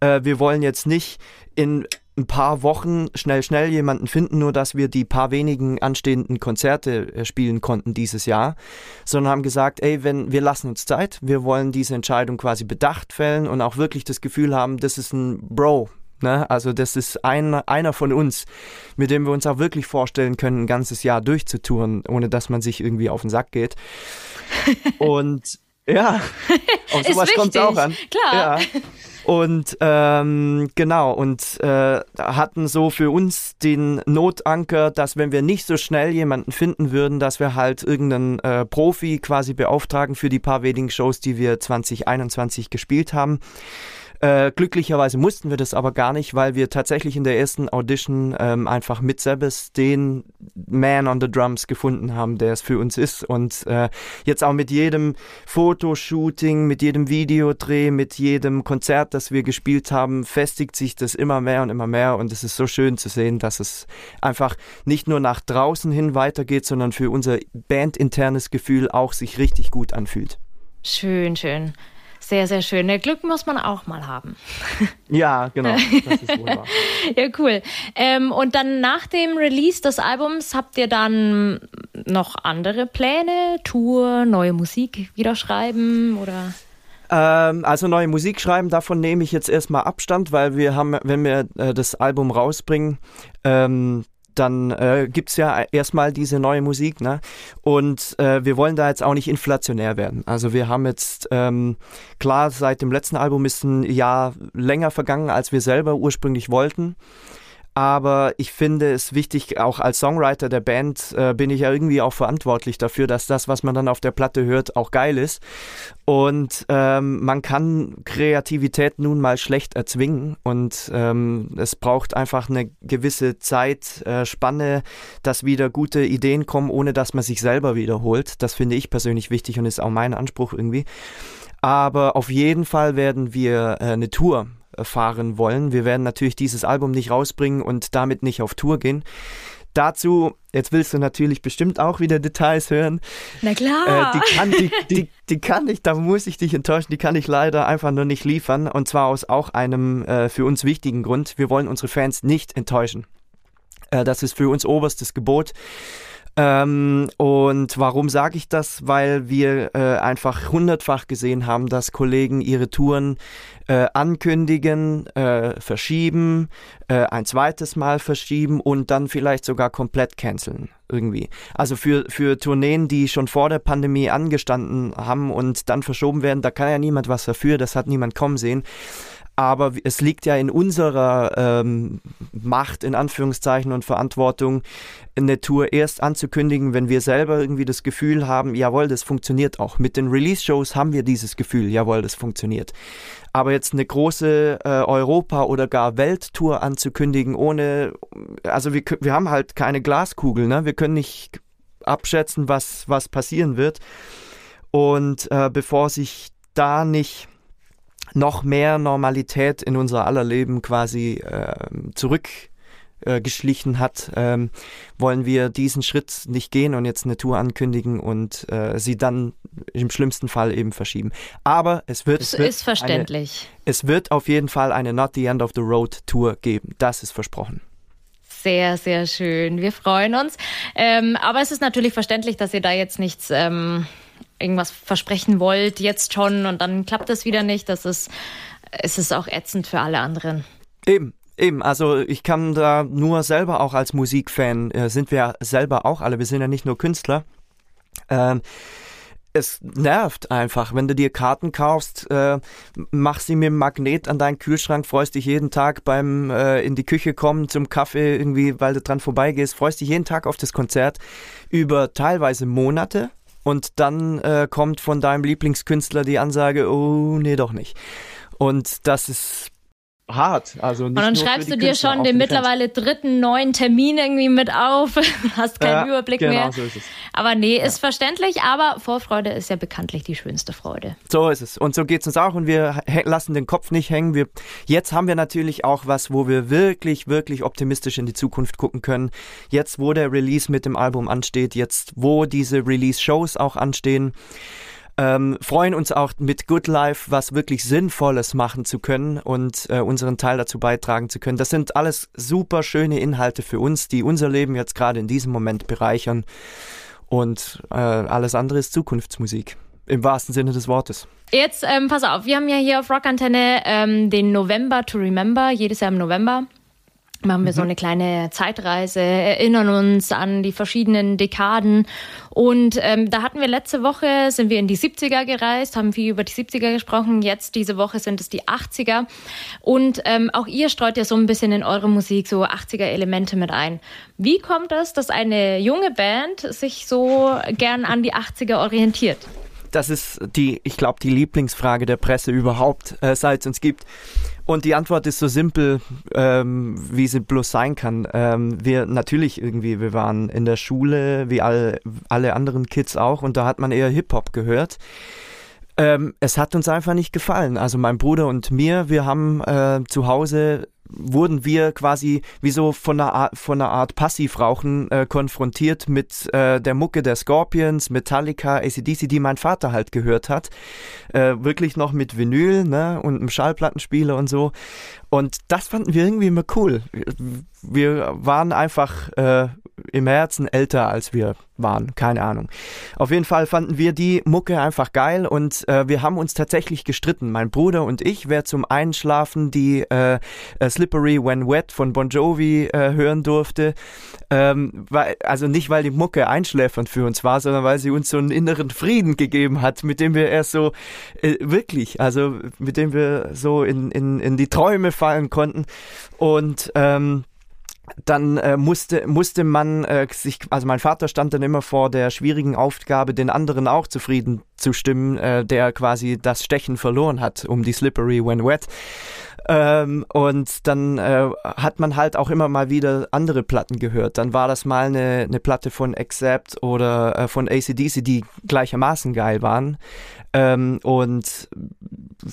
äh, wir wollen jetzt nicht in ein paar Wochen schnell, schnell jemanden finden, nur dass wir die paar wenigen anstehenden Konzerte äh, spielen konnten dieses Jahr, sondern haben gesagt, ey, wenn wir lassen uns Zeit, wir wollen diese Entscheidung quasi bedacht fällen und auch wirklich das Gefühl haben, das ist ein Bro. Ne? Also das ist ein, einer von uns, mit dem wir uns auch wirklich vorstellen können, ein ganzes Jahr durchzutouren, ohne dass man sich irgendwie auf den Sack geht. Und ja, auf sowas kommt es auch an. Klar. Ja. Und ähm, genau, und äh, hatten so für uns den Notanker, dass wenn wir nicht so schnell jemanden finden würden, dass wir halt irgendeinen äh, Profi quasi beauftragen für die paar wenigen Shows, die wir 2021 gespielt haben. Äh, glücklicherweise mussten wir das aber gar nicht, weil wir tatsächlich in der ersten Audition ähm, einfach mit Sebes den Man on the Drums gefunden haben, der es für uns ist. Und äh, jetzt auch mit jedem Fotoshooting, mit jedem Videodreh, mit jedem Konzert, das wir gespielt haben, festigt sich das immer mehr und immer mehr. Und es ist so schön zu sehen, dass es einfach nicht nur nach draußen hin weitergeht, sondern für unser bandinternes Gefühl auch sich richtig gut anfühlt. Schön, schön. Sehr, sehr schön. Der Glück muss man auch mal haben. Ja, genau. Das ist wunderbar. ja, cool. Ähm, und dann nach dem Release des Albums habt ihr dann noch andere Pläne? Tour, neue Musik wieder schreiben oder? Ähm, also neue Musik schreiben, davon nehme ich jetzt erstmal Abstand, weil wir haben, wenn wir äh, das Album rausbringen, ähm, dann äh, gibt ja erstmal diese neue Musik, ne? Und äh, wir wollen da jetzt auch nicht inflationär werden. Also wir haben jetzt, ähm, klar, seit dem letzten Album ist ein Jahr länger vergangen, als wir selber ursprünglich wollten aber ich finde es wichtig, auch als Songwriter der Band äh, bin ich ja irgendwie auch verantwortlich dafür, dass das, was man dann auf der Platte hört, auch geil ist. Und ähm, man kann Kreativität nun mal schlecht erzwingen und ähm, es braucht einfach eine gewisse Zeitspanne, äh, dass wieder gute Ideen kommen, ohne dass man sich selber wiederholt. Das finde ich persönlich wichtig und ist auch mein Anspruch irgendwie. Aber auf jeden Fall werden wir äh, eine Tour fahren wollen. Wir werden natürlich dieses Album nicht rausbringen und damit nicht auf Tour gehen. Dazu, jetzt willst du natürlich bestimmt auch wieder Details hören. Na klar. Äh, die, kann, die, die, die kann ich, da muss ich dich enttäuschen, die kann ich leider einfach nur nicht liefern. Und zwar aus auch einem äh, für uns wichtigen Grund. Wir wollen unsere Fans nicht enttäuschen. Äh, das ist für uns oberstes Gebot. Ähm, und warum sage ich das? Weil wir äh, einfach hundertfach gesehen haben, dass Kollegen ihre Touren äh, ankündigen, äh, verschieben, äh, ein zweites Mal verschieben und dann vielleicht sogar komplett canceln irgendwie. Also für, für Tourneen, die schon vor der Pandemie angestanden haben und dann verschoben werden, da kann ja niemand was dafür, das hat niemand kommen sehen aber es liegt ja in unserer ähm, Macht, in Anführungszeichen, und Verantwortung, eine Tour erst anzukündigen, wenn wir selber irgendwie das Gefühl haben, jawohl, das funktioniert auch. Mit den Release-Shows haben wir dieses Gefühl, jawohl, das funktioniert. Aber jetzt eine große äh, Europa- oder gar Welttour anzukündigen, ohne, also wir, wir haben halt keine Glaskugel, ne? Wir können nicht abschätzen, was, was passieren wird. Und äh, bevor sich da nicht noch mehr Normalität in unser aller Leben quasi äh, zurückgeschlichen äh, hat, ähm, wollen wir diesen Schritt nicht gehen und jetzt eine Tour ankündigen und äh, sie dann im schlimmsten Fall eben verschieben. Aber es wird, es wird ist verständlich. Eine, es wird auf jeden Fall eine Not the End of the Road Tour geben. Das ist versprochen. Sehr, sehr schön. Wir freuen uns. Ähm, aber es ist natürlich verständlich, dass ihr da jetzt nichts ähm, irgendwas versprechen wollt, jetzt schon und dann klappt das wieder nicht. Das ist, es ist auch ätzend für alle anderen. Eben, Eben, also ich kann da nur selber auch als Musikfan, äh, sind wir selber auch alle, wir sind ja nicht nur Künstler. Ähm, es nervt einfach, wenn du dir Karten kaufst, äh, mach sie mit dem Magnet an deinen Kühlschrank, freust dich jeden Tag beim äh, in die Küche kommen zum Kaffee irgendwie, weil du dran vorbeigehst, freust dich jeden Tag auf das Konzert über teilweise Monate und dann äh, kommt von deinem Lieblingskünstler die Ansage, oh, nee, doch nicht. Und das ist hart. Also und dann schreibst du dir Künstler, schon den mittlerweile dritten neuen Termin irgendwie mit auf, hast keinen Ja, Überblick genau, mehr. so ist es. Aber nee, ist verständlich, aber Vorfreude ist ja bekanntlich die schönste Freude. So ist es. Und so geht's uns auch und wir lassen den Kopf nicht hängen. Wir, jetzt haben wir natürlich auch was, wo wir wirklich, wirklich optimistisch in die Zukunft gucken können. Jetzt, wo der Release mit dem Album ansteht, jetzt, wo diese Release-Shows auch anstehen, ähm, freuen uns auch mit Good Life was wirklich Sinnvolles machen zu können und äh, unseren Teil dazu beitragen zu können. Das sind alles super schöne Inhalte für uns, die unser Leben jetzt gerade in diesem Moment bereichern. Und äh, alles andere ist Zukunftsmusik. Im wahrsten Sinne des Wortes. Jetzt, ähm, pass auf, wir haben ja hier auf Rockantenne ähm, den November to Remember, jedes Jahr im November. Machen wir so eine kleine Zeitreise, erinnern uns an die verschiedenen Dekaden. Und ähm, da hatten wir letzte Woche, sind wir in die 70er gereist, haben viel über die 70er gesprochen. Jetzt, diese Woche, sind es die 80er. Und ähm, auch ihr streut ja so ein bisschen in eure Musik so 80er-Elemente mit ein. Wie kommt es, dass eine junge Band sich so gern an die 80er orientiert? Das ist die, ich glaube, die Lieblingsfrage der Presse überhaupt, äh, seit es uns gibt. Und die Antwort ist so simpel, ähm, wie sie bloß sein kann. Ähm, wir natürlich irgendwie, wir waren in der Schule, wie all, alle anderen Kids auch, und da hat man eher Hip-Hop gehört. Ähm, es hat uns einfach nicht gefallen. Also mein Bruder und mir, wir haben äh, zu Hause wurden wir quasi wie so von einer Art, von einer Art Passivrauchen äh, konfrontiert mit äh, der Mucke der Scorpions, Metallica, ACDC, die mein Vater halt gehört hat. Äh, wirklich noch mit Vinyl ne, und einem Schallplattenspieler und so. Und das fanden wir irgendwie immer cool. Wir waren einfach äh, im Herzen älter, als wir waren. Keine Ahnung. Auf jeden Fall fanden wir die Mucke einfach geil und äh, wir haben uns tatsächlich gestritten. Mein Bruder und ich, wer zum Einschlafen die äh, äh, Slippery When Wet von Bon Jovi äh, hören durfte. Ähm, weil, also nicht, weil die Mucke einschläfernd für uns war, sondern weil sie uns so einen inneren Frieden gegeben hat, mit dem wir erst so äh, wirklich, also mit dem wir so in, in, in die Träume fallen konnten. Und ähm, dann äh, musste, musste man äh, sich, also mein Vater stand dann immer vor der schwierigen Aufgabe, den anderen auch zufrieden zu stimmen, äh, der quasi das Stechen verloren hat um die Slippery When Wet. Ähm, und dann äh, hat man halt auch immer mal wieder andere Platten gehört. Dann war das mal eine, eine Platte von Accept oder äh, von ACDC, die gleichermaßen geil waren. Ähm, und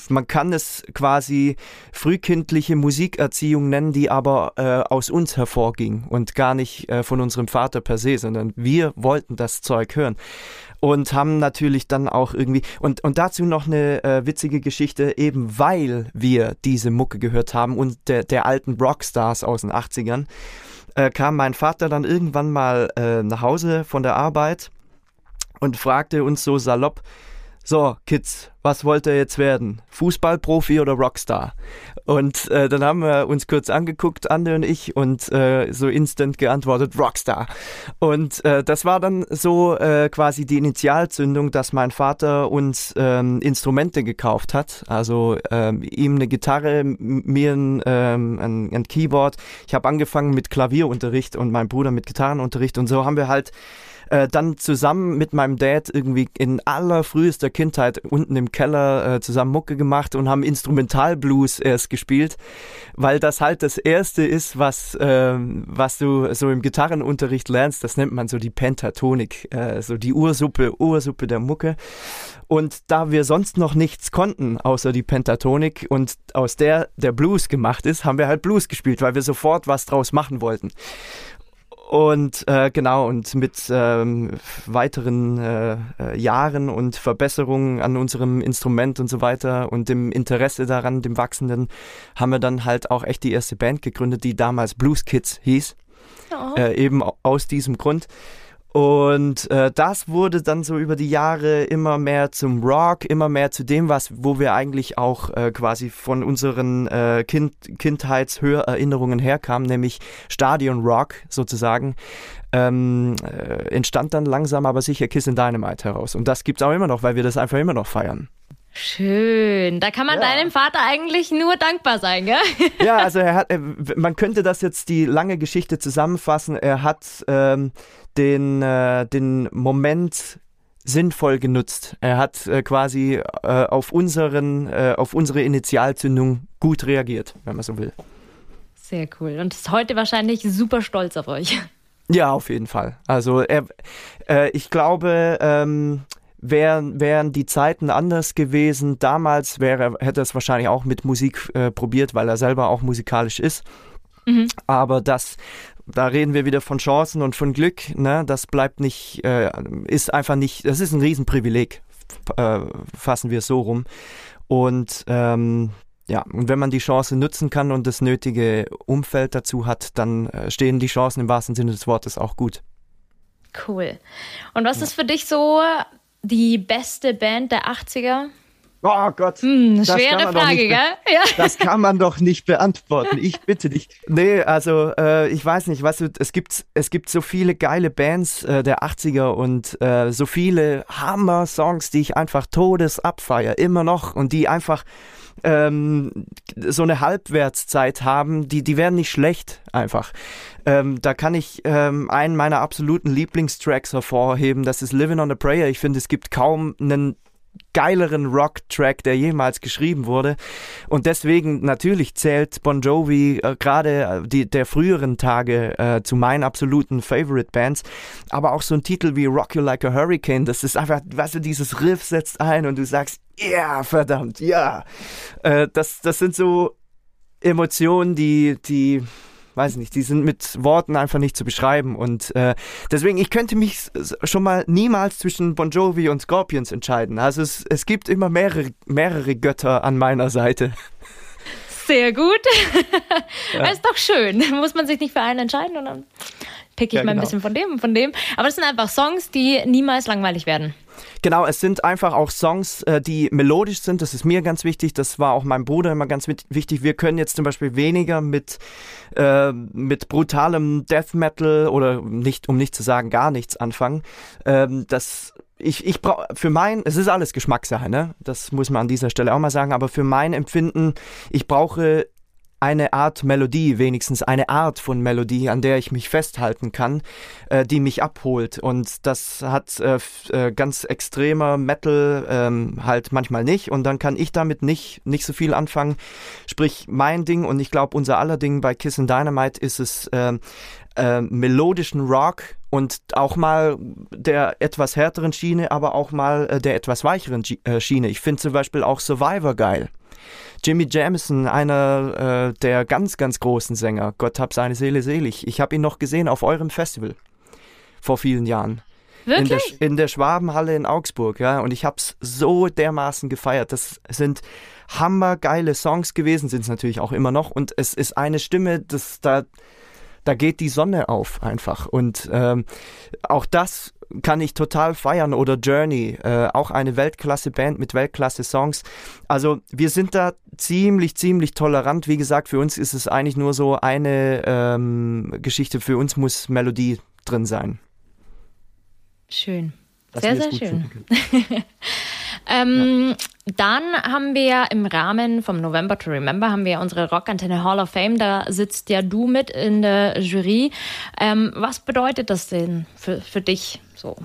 man kann es quasi frühkindliche Musikerziehung nennen, die aber äh, aus uns hervorging und gar nicht äh, von unserem Vater per se, sondern wir wollten das Zeug hören und haben natürlich dann auch irgendwie und und dazu noch eine äh, witzige Geschichte eben weil wir diese Mucke gehört haben und der der alten Rockstars aus den 80ern äh, kam mein Vater dann irgendwann mal äh, nach Hause von der Arbeit und fragte uns so salopp so, Kids, was wollt ihr jetzt werden? Fußballprofi oder Rockstar? Und äh, dann haben wir uns kurz angeguckt, Ande und ich, und äh, so instant geantwortet, Rockstar. Und äh, das war dann so äh, quasi die Initialzündung, dass mein Vater uns ähm, Instrumente gekauft hat. Also ähm, ihm eine Gitarre, mir ein, ähm, ein, ein Keyboard. Ich habe angefangen mit Klavierunterricht und mein Bruder mit Gitarrenunterricht und so haben wir halt äh, dann zusammen mit meinem Dad irgendwie in allerfrühester Kindheit unten im Keller äh, zusammen Mucke gemacht und haben Instrumentalblues erst gespielt, weil das halt das erste ist, was, äh, was du so im Gitarrenunterricht lernst. Das nennt man so die Pentatonik, äh, so die Ursuppe, Ursuppe der Mucke. Und da wir sonst noch nichts konnten, außer die Pentatonik und aus der der Blues gemacht ist, haben wir halt Blues gespielt, weil wir sofort was draus machen wollten. Und äh, genau, und mit ähm, weiteren äh, äh, Jahren und Verbesserungen an unserem Instrument und so weiter und dem Interesse daran, dem Wachsenden, haben wir dann halt auch echt die erste Band gegründet, die damals Blues Kids hieß. Oh. Äh, eben aus diesem Grund. Und äh, das wurde dann so über die Jahre immer mehr zum Rock, immer mehr zu dem, was, wo wir eigentlich auch äh, quasi von unseren äh, kind, Kindheitshörerinnerungen herkamen, nämlich Stadion Rock sozusagen. Ähm, äh, entstand dann langsam aber sicher Kiss in Dynamite heraus. Und das gibt's auch immer noch, weil wir das einfach immer noch feiern. Schön. Da kann man ja. deinem Vater eigentlich nur dankbar sein, gell? Ja, also er hat, man könnte das jetzt die lange Geschichte zusammenfassen. Er hat ähm, den, äh, den Moment sinnvoll genutzt. Er hat äh, quasi äh, auf, unseren, äh, auf unsere Initialzündung gut reagiert, wenn man so will. Sehr cool. Und ist heute wahrscheinlich super stolz auf euch. Ja, auf jeden Fall. Also er, äh, ich glaube, ähm, wären, wären die Zeiten anders gewesen. Damals wäre, hätte er es wahrscheinlich auch mit Musik äh, probiert, weil er selber auch musikalisch ist. Mhm. Aber das, da reden wir wieder von Chancen und von Glück. Ne? Das bleibt nicht, äh, ist einfach nicht, das ist ein Riesenprivileg, äh, fassen wir es so rum. Und ähm, ja, und wenn man die Chance nutzen kann und das nötige Umfeld dazu hat, dann äh, stehen die Chancen im wahrsten Sinne des Wortes auch gut. Cool. Und was ist für dich so die beste Band der 80er? Oh Gott. Hm, schwere Frage, gell? Ja. Das kann man doch nicht beantworten. Ich bitte dich. Nee, also äh, ich weiß nicht, weißt du, es gibt, es gibt so viele geile Bands äh, der 80er und äh, so viele Hammer-Songs, die ich einfach todes abfeier, immer noch und die einfach ähm, so eine Halbwertszeit haben, die, die werden nicht schlecht einfach. Ähm, da kann ich ähm, einen meiner absoluten Lieblingstracks hervorheben, das ist Living on a Prayer. Ich finde, es gibt kaum einen geileren Rock-Track, der jemals geschrieben wurde. Und deswegen natürlich zählt Bon Jovi äh, gerade äh, der früheren Tage äh, zu meinen absoluten Favorite Bands. Aber auch so ein Titel wie Rock You Like a Hurricane, das ist einfach, weißt du, dieses Riff setzt ein und du sagst, ja, yeah, verdammt, ja. Äh, das, das sind so Emotionen, die, die weiß nicht, die sind mit Worten einfach nicht zu beschreiben. Und äh, deswegen, ich könnte mich schon mal niemals zwischen Bon Jovi und Scorpions entscheiden. Also es, es gibt immer mehrere, mehrere Götter an meiner Seite. Sehr gut. Ja. ist doch schön. Muss man sich nicht für einen entscheiden und dann pick ich ja, mal ein genau. bisschen von dem und von dem. Aber das sind einfach Songs, die niemals langweilig werden. Genau, es sind einfach auch Songs, äh, die melodisch sind. Das ist mir ganz wichtig. Das war auch meinem Bruder immer ganz wichtig. Wir können jetzt zum Beispiel weniger mit, äh, mit brutalem Death Metal oder nicht, um nicht zu sagen, gar nichts anfangen. Ähm, das ich, ich brauche für mein, es ist alles Geschmackssache, ne? Das muss man an dieser Stelle auch mal sagen, aber für mein Empfinden, ich brauche eine Art Melodie, wenigstens eine Art von Melodie, an der ich mich festhalten kann, äh, die mich abholt. Und das hat äh, äh, ganz extremer Metal ähm, halt manchmal nicht. Und dann kann ich damit nicht, nicht so viel anfangen. Sprich, mein Ding und ich glaube, unser aller Ding bei Kiss and Dynamite ist es, ähm, äh, melodischen Rock und auch mal der etwas härteren Schiene, aber auch mal äh, der etwas weicheren äh, Schiene. Ich finde zum Beispiel auch Survivor geil. Jimmy Jamison, einer äh, der ganz, ganz großen Sänger, Gott hab seine Seele selig. Ich habe ihn noch gesehen auf eurem Festival vor vielen Jahren. Wirklich? In der, in der Schwabenhalle in Augsburg, ja. Und ich habe es so dermaßen gefeiert. Das sind hammergeile Songs gewesen, sind es natürlich auch immer noch. Und es ist eine Stimme, das da, da geht die Sonne auf einfach. Und ähm, auch das kann ich total feiern oder Journey, äh, auch eine Weltklasse-Band mit Weltklasse-Songs. Also wir sind da ziemlich, ziemlich tolerant. Wie gesagt, für uns ist es eigentlich nur so eine ähm, Geschichte. Für uns muss Melodie drin sein. Schön. Das sehr, sehr schön. ähm, ja. Dann haben wir im Rahmen vom November to Remember haben wir unsere Rockantenne Hall of Fame. Da sitzt ja du mit in der Jury. Ähm, was bedeutet das denn für, für dich so?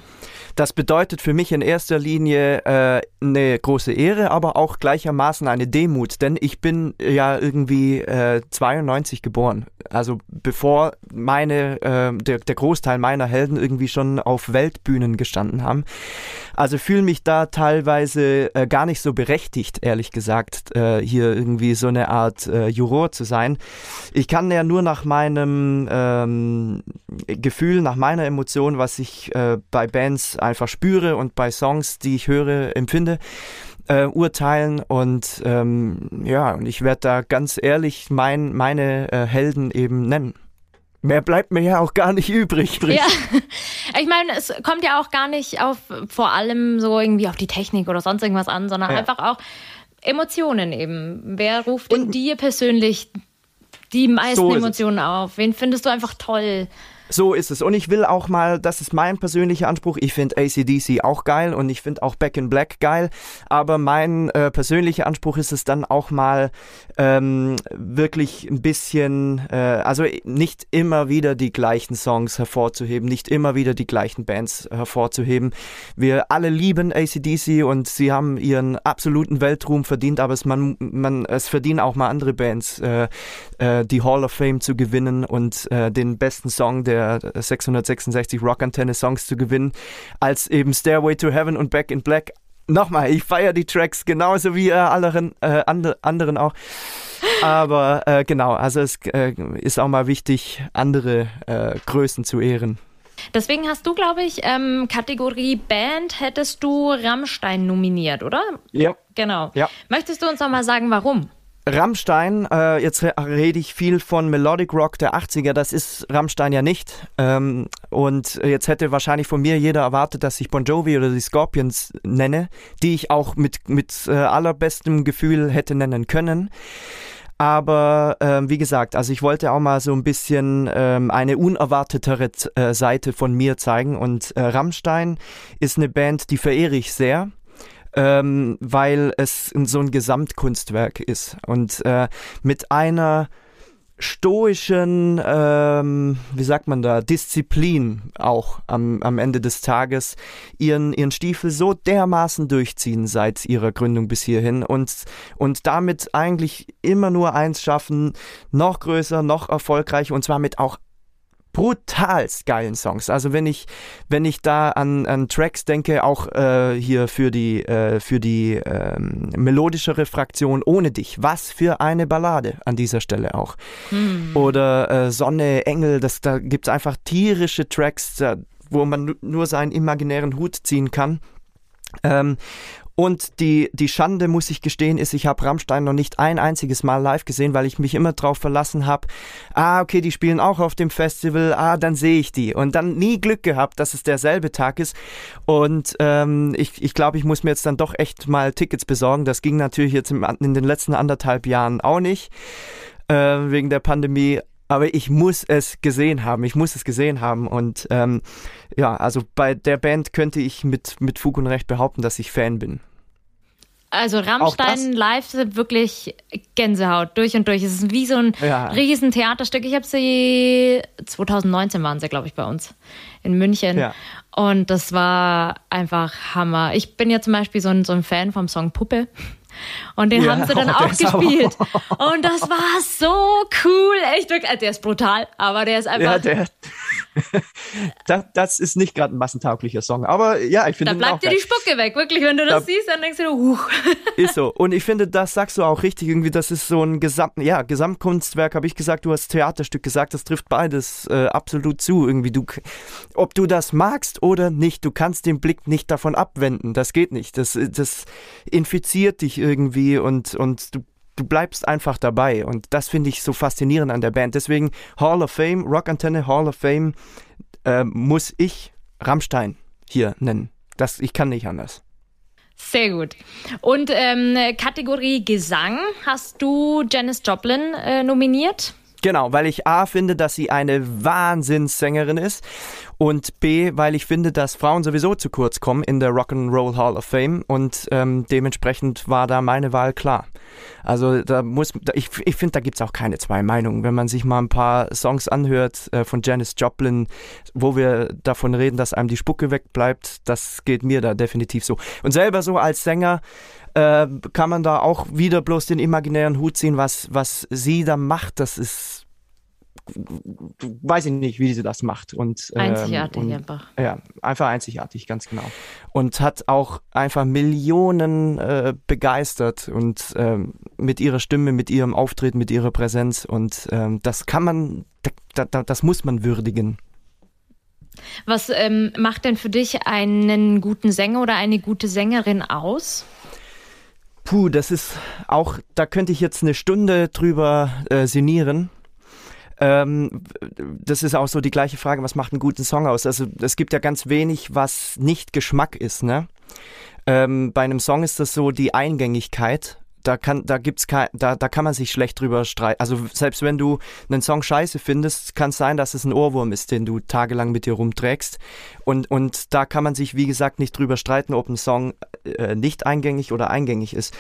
Das bedeutet für mich in erster Linie äh, eine große Ehre, aber auch gleichermaßen eine Demut, denn ich bin ja irgendwie äh, 92 geboren. Also bevor meine, äh, der, der Großteil meiner Helden irgendwie schon auf Weltbühnen gestanden haben. Also fühle mich da teilweise äh, gar nicht so berechtigt, ehrlich gesagt, äh, hier irgendwie so eine Art äh, Juror zu sein. Ich kann ja nur nach meinem ähm, Gefühl, nach meiner Emotion, was ich äh, bei Bands einfach spüre und bei Songs, die ich höre, empfinde, äh, urteilen und ähm, ja, und ich werde da ganz ehrlich mein, meine äh, Helden eben nennen. Mehr bleibt mir ja auch gar nicht übrig. Ja, ich meine, es kommt ja auch gar nicht auf vor allem so irgendwie auf die Technik oder sonst irgendwas an, sondern ja. einfach auch Emotionen eben. Wer ruft in dir persönlich die meisten so Emotionen auf? Wen findest du einfach toll? So ist es. Und ich will auch mal, das ist mein persönlicher Anspruch. Ich finde ACDC auch geil und ich finde auch Back in Black geil. Aber mein äh, persönlicher Anspruch ist es dann auch mal ähm, wirklich ein bisschen, äh, also nicht immer wieder die gleichen Songs hervorzuheben, nicht immer wieder die gleichen Bands hervorzuheben. Wir alle lieben ACDC und sie haben ihren absoluten Weltruhm verdient, aber es, man, man, es verdienen auch mal andere Bands, äh, äh, die Hall of Fame zu gewinnen und äh, den besten Song der der 666 Rock Antenne Songs zu gewinnen, als eben Stairway to Heaven und Back in Black. Nochmal, ich feiere die Tracks genauso wie äh, anderen, äh, anderen auch. Aber äh, genau, also es äh, ist auch mal wichtig, andere äh, Größen zu ehren. Deswegen hast du, glaube ich, ähm, Kategorie Band hättest du Rammstein nominiert, oder? Ja. Genau. Ja. Möchtest du uns noch mal sagen, warum? Rammstein, äh, jetzt re rede ich viel von Melodic Rock der 80er, das ist Rammstein ja nicht. Ähm, und jetzt hätte wahrscheinlich von mir jeder erwartet, dass ich Bon Jovi oder die Scorpions nenne, die ich auch mit, mit äh, allerbestem Gefühl hätte nennen können. Aber ähm, wie gesagt, also ich wollte auch mal so ein bisschen ähm, eine unerwartetere äh, Seite von mir zeigen. Und äh, Rammstein ist eine Band, die verehre ich sehr ähm, weil es so ein Gesamtkunstwerk ist. Und äh, mit einer stoischen, ähm, wie sagt man da, Disziplin auch am, am Ende des Tages ihren, ihren Stiefel so dermaßen durchziehen seit ihrer Gründung bis hierhin und, und damit eigentlich immer nur eins schaffen, noch größer, noch erfolgreicher und zwar mit auch brutalst geilen Songs. Also wenn ich, wenn ich da an, an Tracks denke, auch äh, hier für die, äh, für die ähm, melodischere Fraktion ohne dich. Was für eine Ballade an dieser Stelle auch. Mhm. Oder äh, Sonne, Engel, das, da gibt es einfach tierische Tracks, da, wo man nur seinen imaginären Hut ziehen kann. Ähm, und die, die Schande, muss ich gestehen, ist, ich habe Rammstein noch nicht ein einziges Mal live gesehen, weil ich mich immer drauf verlassen habe, ah, okay, die spielen auch auf dem Festival, ah, dann sehe ich die. Und dann nie Glück gehabt, dass es derselbe Tag ist. Und ähm, ich, ich glaube, ich muss mir jetzt dann doch echt mal Tickets besorgen. Das ging natürlich jetzt im, in den letzten anderthalb Jahren auch nicht, äh, wegen der Pandemie aber ich muss es gesehen haben. Ich muss es gesehen haben. Und ähm, ja, also bei der Band könnte ich mit, mit Fug und Recht behaupten, dass ich Fan bin. Also Rammstein live sind wirklich Gänsehaut durch und durch. Es ist wie so ein ja. riesen Theaterstück. Ich habe sie 2019 waren sie, glaube ich, bei uns in München. Ja. Und das war einfach Hammer. Ich bin ja zum Beispiel so ein, so ein Fan vom Song Puppe. Und den ja, haben sie dann oh, auch gespielt. Auch. Und das war so cool. Echt wirklich. Also der ist brutal, aber der ist einfach. Ja, der, das, das ist nicht gerade ein massentauglicher Song. Aber ja, ich finde. Da bleibt dir die Spucke weg, wirklich. Wenn du das da, siehst, dann denkst du, huch. Ist so. Und ich finde, das sagst du auch richtig. Irgendwie, das ist so ein Gesamt, ja, Gesamtkunstwerk, habe ich gesagt. Du hast Theaterstück gesagt. Das trifft beides äh, absolut zu. Irgendwie, du, ob du das magst oder nicht, du kannst den Blick nicht davon abwenden. Das geht nicht. Das, das infiziert dich irgendwie und, und du du bleibst einfach dabei und das finde ich so faszinierend an der Band. Deswegen Hall of Fame, Rock Antenne Hall of Fame äh, muss ich Rammstein hier nennen. Das, ich kann nicht anders. Sehr gut. Und ähm, Kategorie Gesang hast du Janis Joplin äh, nominiert? Genau, weil ich A finde, dass sie eine Wahnsinnssängerin ist und B, weil ich finde, dass Frauen sowieso zu kurz kommen in der Rock'n'Roll Hall of Fame und ähm, dementsprechend war da meine Wahl klar. Also da muss, ich, ich finde, da gibt es auch keine zwei Meinungen. Wenn man sich mal ein paar Songs anhört äh, von Janis Joplin, wo wir davon reden, dass einem die Spucke wegbleibt, das geht mir da definitiv so. Und selber so als Sänger äh, kann man da auch wieder bloß den imaginären Hut ziehen, was, was sie da macht, das ist weiß ich nicht, wie sie das macht. Und, ähm, einzigartig und, einfach. Ja, einfach einzigartig, ganz genau. Und hat auch einfach Millionen äh, begeistert und ähm, mit ihrer Stimme, mit ihrem Auftreten, mit ihrer Präsenz. Und ähm, das kann man, da, da, das muss man würdigen. Was ähm, macht denn für dich einen guten Sänger oder eine gute Sängerin aus? Puh, das ist auch, da könnte ich jetzt eine Stunde drüber äh, sinnieren. Ähm, das ist auch so die gleiche Frage, was macht einen guten Song aus? Also es gibt ja ganz wenig, was nicht Geschmack ist, ne? Ähm, bei einem Song ist das so die Eingängigkeit. Da kann, da gibt's kein, da, da kann man sich schlecht drüber streiten. Also selbst wenn du einen Song scheiße findest, kann es sein, dass es ein Ohrwurm ist, den du tagelang mit dir rumträgst. Und, und da kann man sich, wie gesagt, nicht drüber streiten, ob ein Song äh, nicht eingängig oder eingängig ist.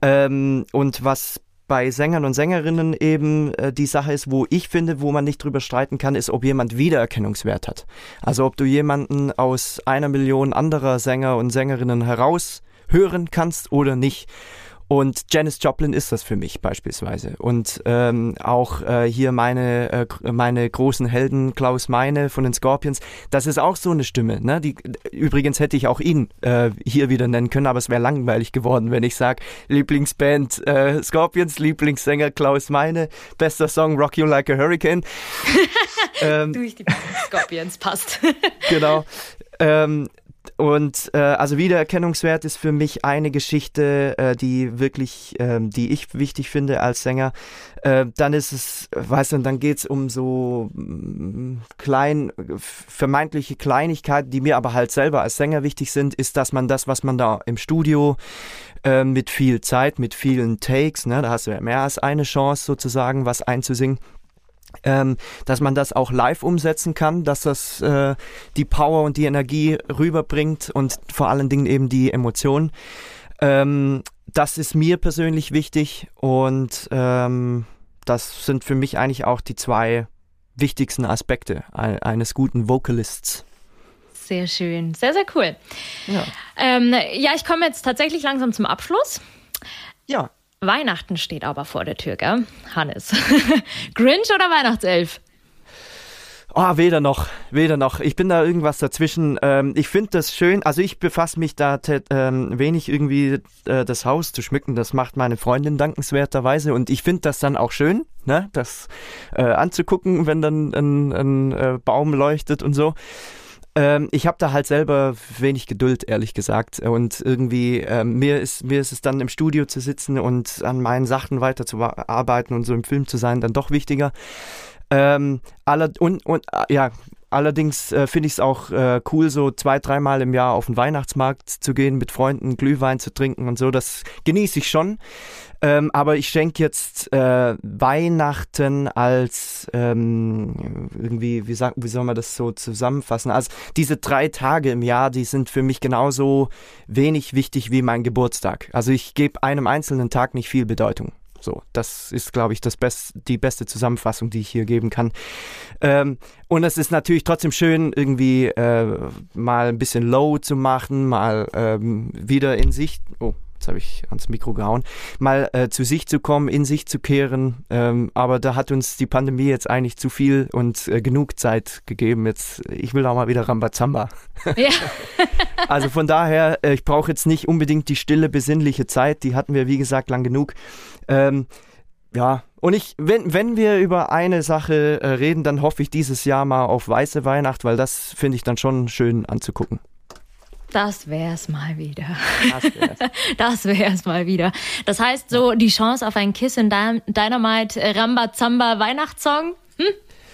Ähm, und was bei Sängern und Sängerinnen eben äh, die Sache ist, wo ich finde, wo man nicht drüber streiten kann, ist, ob jemand Wiedererkennungswert hat. Also ob du jemanden aus einer Million anderer Sänger und Sängerinnen heraushören kannst oder nicht. Und Janis Joplin ist das für mich beispielsweise. Und ähm, auch äh, hier meine, äh, meine großen Helden, Klaus Meine von den Scorpions, das ist auch so eine Stimme. Ne? Die, übrigens hätte ich auch ihn äh, hier wieder nennen können, aber es wäre langweilig geworden, wenn ich sage, Lieblingsband äh, Scorpions, Lieblingssänger Klaus Meine, bester Song Rock You Like a Hurricane. ähm, Durch die Scorpions passt. genau. Ähm, und äh, also Wiedererkennungswert ist für mich eine Geschichte, äh, die wirklich, äh, die ich wichtig finde als Sänger. Äh, dann ist es, weißt du, dann geht's um so mm, klein, vermeintliche Kleinigkeiten, die mir aber halt selber als Sänger wichtig sind, ist, dass man das, was man da im Studio äh, mit viel Zeit, mit vielen Takes, ne, da hast du ja mehr als eine Chance sozusagen, was einzusingen ähm, dass man das auch live umsetzen kann, dass das äh, die Power und die Energie rüberbringt und vor allen Dingen eben die Emotionen. Ähm, das ist mir persönlich wichtig und ähm, das sind für mich eigentlich auch die zwei wichtigsten Aspekte eines guten Vocalists. Sehr schön, sehr, sehr cool. Ja, ähm, ja ich komme jetzt tatsächlich langsam zum Abschluss. ja. Weihnachten steht aber vor der Tür, gell? Hannes. Grinch oder Weihnachtself? Oh, weder noch, weder noch. Ich bin da irgendwas dazwischen. Ähm, ich finde das schön. Also ich befasse mich da ähm, wenig irgendwie äh, das Haus zu schmücken. Das macht meine Freundin dankenswerterweise und ich finde das dann auch schön, ne, das äh, anzugucken, wenn dann ein, ein äh, Baum leuchtet und so. Ähm, ich habe da halt selber wenig Geduld, ehrlich gesagt. Und irgendwie, äh, mir, ist, mir ist es dann im Studio zu sitzen und an meinen Sachen weiterzuarbeiten und so im Film zu sein, dann doch wichtiger. Ähm, aller, und, und äh, ja, allerdings äh, finde ich es auch äh, cool, so zwei, dreimal im Jahr auf den Weihnachtsmarkt zu gehen, mit Freunden Glühwein zu trinken und so. Das genieße ich schon. Ähm, aber ich schenke jetzt äh, Weihnachten als ähm, irgendwie, wie, sag, wie soll man das so zusammenfassen? Also diese drei Tage im Jahr, die sind für mich genauso wenig wichtig wie mein Geburtstag. Also ich gebe einem einzelnen Tag nicht viel Bedeutung. So, das ist, glaube ich, das Best, die beste Zusammenfassung, die ich hier geben kann. Ähm, und es ist natürlich trotzdem schön, irgendwie äh, mal ein bisschen low zu machen, mal ähm, wieder in sich. Oh, jetzt habe ich ans Mikro gehauen, mal äh, zu sich zu kommen, in sich zu kehren. Ähm, aber da hat uns die Pandemie jetzt eigentlich zu viel und äh, genug Zeit gegeben. Jetzt, ich will auch mal wieder Rambazamba. Ja. also von daher, äh, ich brauche jetzt nicht unbedingt die stille, besinnliche Zeit. Die hatten wir, wie gesagt, lang genug. Ähm, ja, und ich, wenn, wenn wir über eine Sache äh, reden, dann hoffe ich dieses Jahr mal auf weiße Weihnacht, weil das finde ich dann schon schön anzugucken. Das wär's mal wieder. Das wär's. Das wär's mal wieder. Das heißt, so die Chance auf ein Kiss in Dynamite Rambazamba Weihnachtssong? Hm?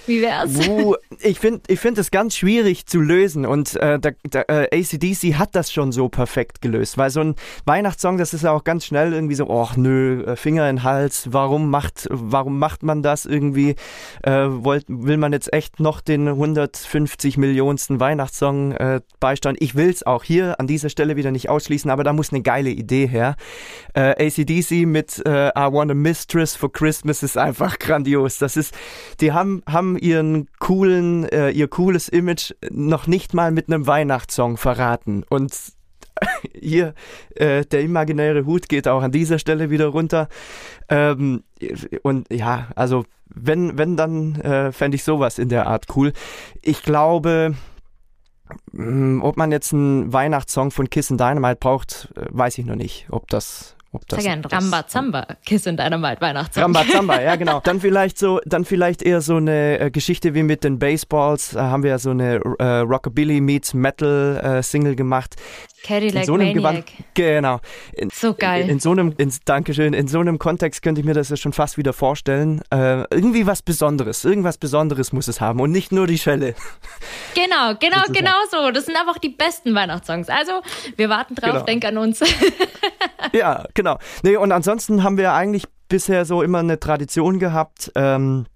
Wie wär's? Uh, ich finde ich find es ganz schwierig zu lösen und äh, der, der, äh, ACDC hat das schon so perfekt gelöst, weil so ein Weihnachtssong, das ist ja auch ganz schnell irgendwie so, ach nö, äh, Finger in den Hals, warum macht, warum macht man das irgendwie? Äh, wollt, will man jetzt echt noch den 150 Millionensten Weihnachtssong äh, beisteuern? Ich will's auch hier an dieser Stelle wieder nicht ausschließen, aber da muss eine geile Idee her. Äh, ACDC mit äh, I Want a Mistress for Christmas ist einfach grandios. Das ist, die haben, haben ihren coolen, äh, ihr cooles Image noch nicht mal mit einem Weihnachtssong verraten. Und hier, äh, der imaginäre Hut geht auch an dieser Stelle wieder runter. Ähm, und ja, also wenn, wenn dann äh, fände ich sowas in der Art cool. Ich glaube, mh, hm, ob man jetzt einen Weihnachtssong von Kiss and Dynamite braucht, äh, weiß ich noch nicht, ob das ob das, Sehr gern. Rambazamba, Kiss in Dynamite Weihnachtssong. Rambazamba, ja genau. Dann vielleicht so, dann vielleicht eher so eine äh, Geschichte wie mit den Baseballs. Da haben wir ja so eine äh, Rockabilly meets Metal äh, Single gemacht. Cadillac in so einem Maniac. Gewand, genau. In, So geil. In, in so einem, in, Dankeschön, in so einem Kontext könnte ich mir das ja schon fast wieder vorstellen. Äh, irgendwie was Besonderes, irgendwas Besonderes muss es haben und nicht nur die Schelle. Genau, genau, genau so. Das sind einfach die besten Weihnachtssongs. Also, wir warten drauf, Genau. denk an uns. Ja, genau. Nee, und ansonsten haben wir eigentlich bisher so immer eine Tradition gehabt, ähm,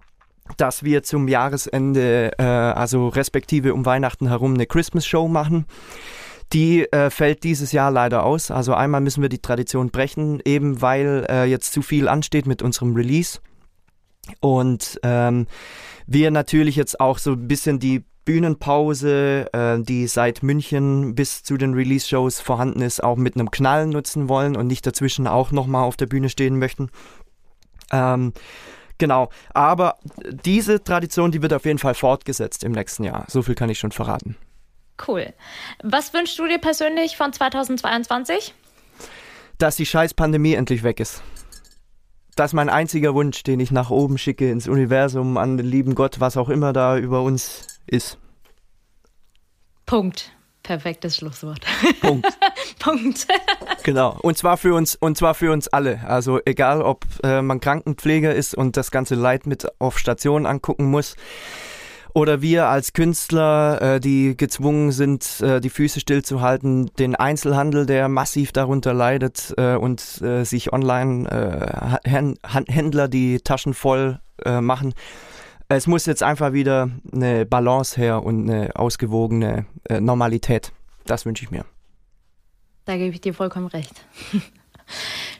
dass wir zum Jahresende, äh, also respektive um Weihnachten herum, eine Christmas Show machen. Die äh, fällt dieses Jahr leider aus. Also einmal müssen wir die Tradition brechen, eben weil äh, jetzt zu viel ansteht mit unserem Release. Und ähm, wir natürlich jetzt auch so ein bisschen die Bühnenpause, äh, die seit München bis zu den Release-Shows vorhanden ist, auch mit einem Knall nutzen wollen und nicht dazwischen auch nochmal auf der Bühne stehen möchten. Ähm, genau, aber diese Tradition, die wird auf jeden Fall fortgesetzt im nächsten Jahr. So viel kann ich schon verraten. Cool. Was wünschst du dir persönlich von 2022? Dass die scheiß Pandemie endlich weg ist. Das ist mein einziger Wunsch, den ich nach oben schicke, ins Universum, an den lieben Gott, was auch immer da über uns ist. Punkt. Perfektes Schlusswort. Punkt. Punkt. Genau. Und zwar für uns, und zwar für uns alle. Also egal, ob äh, man Krankenpfleger ist und das ganze Leid mit auf Station angucken muss. Oder wir als Künstler, äh, die gezwungen sind, äh, die Füße stillzuhalten, den Einzelhandel, der massiv darunter leidet äh, und äh, sich online äh, die Taschen voll äh, machen. Es muss jetzt einfach wieder eine Balance her und eine ausgewogene äh, Normalität. Das wünsche ich mir. Da gebe ich dir vollkommen recht.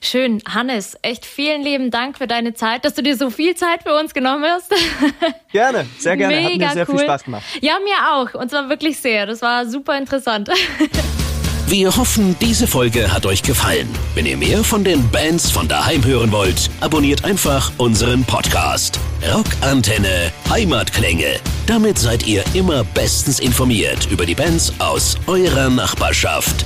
Schön. Hannes, echt vielen lieben Dank für deine Zeit, dass du dir so viel Zeit für uns genommen hast. Gerne, sehr gerne. Mega Hat mir sehr cool. viel Spaß gemacht. Ja, mir auch. Und zwar wirklich sehr. Das war super interessant. Wir hoffen, diese Folge hat euch gefallen. Wenn ihr mehr von den Bands von daheim hören wollt, abonniert einfach unseren Podcast. Rockantenne Heimatklänge. Damit seid ihr immer bestens informiert über die Bands aus eurer Nachbarschaft.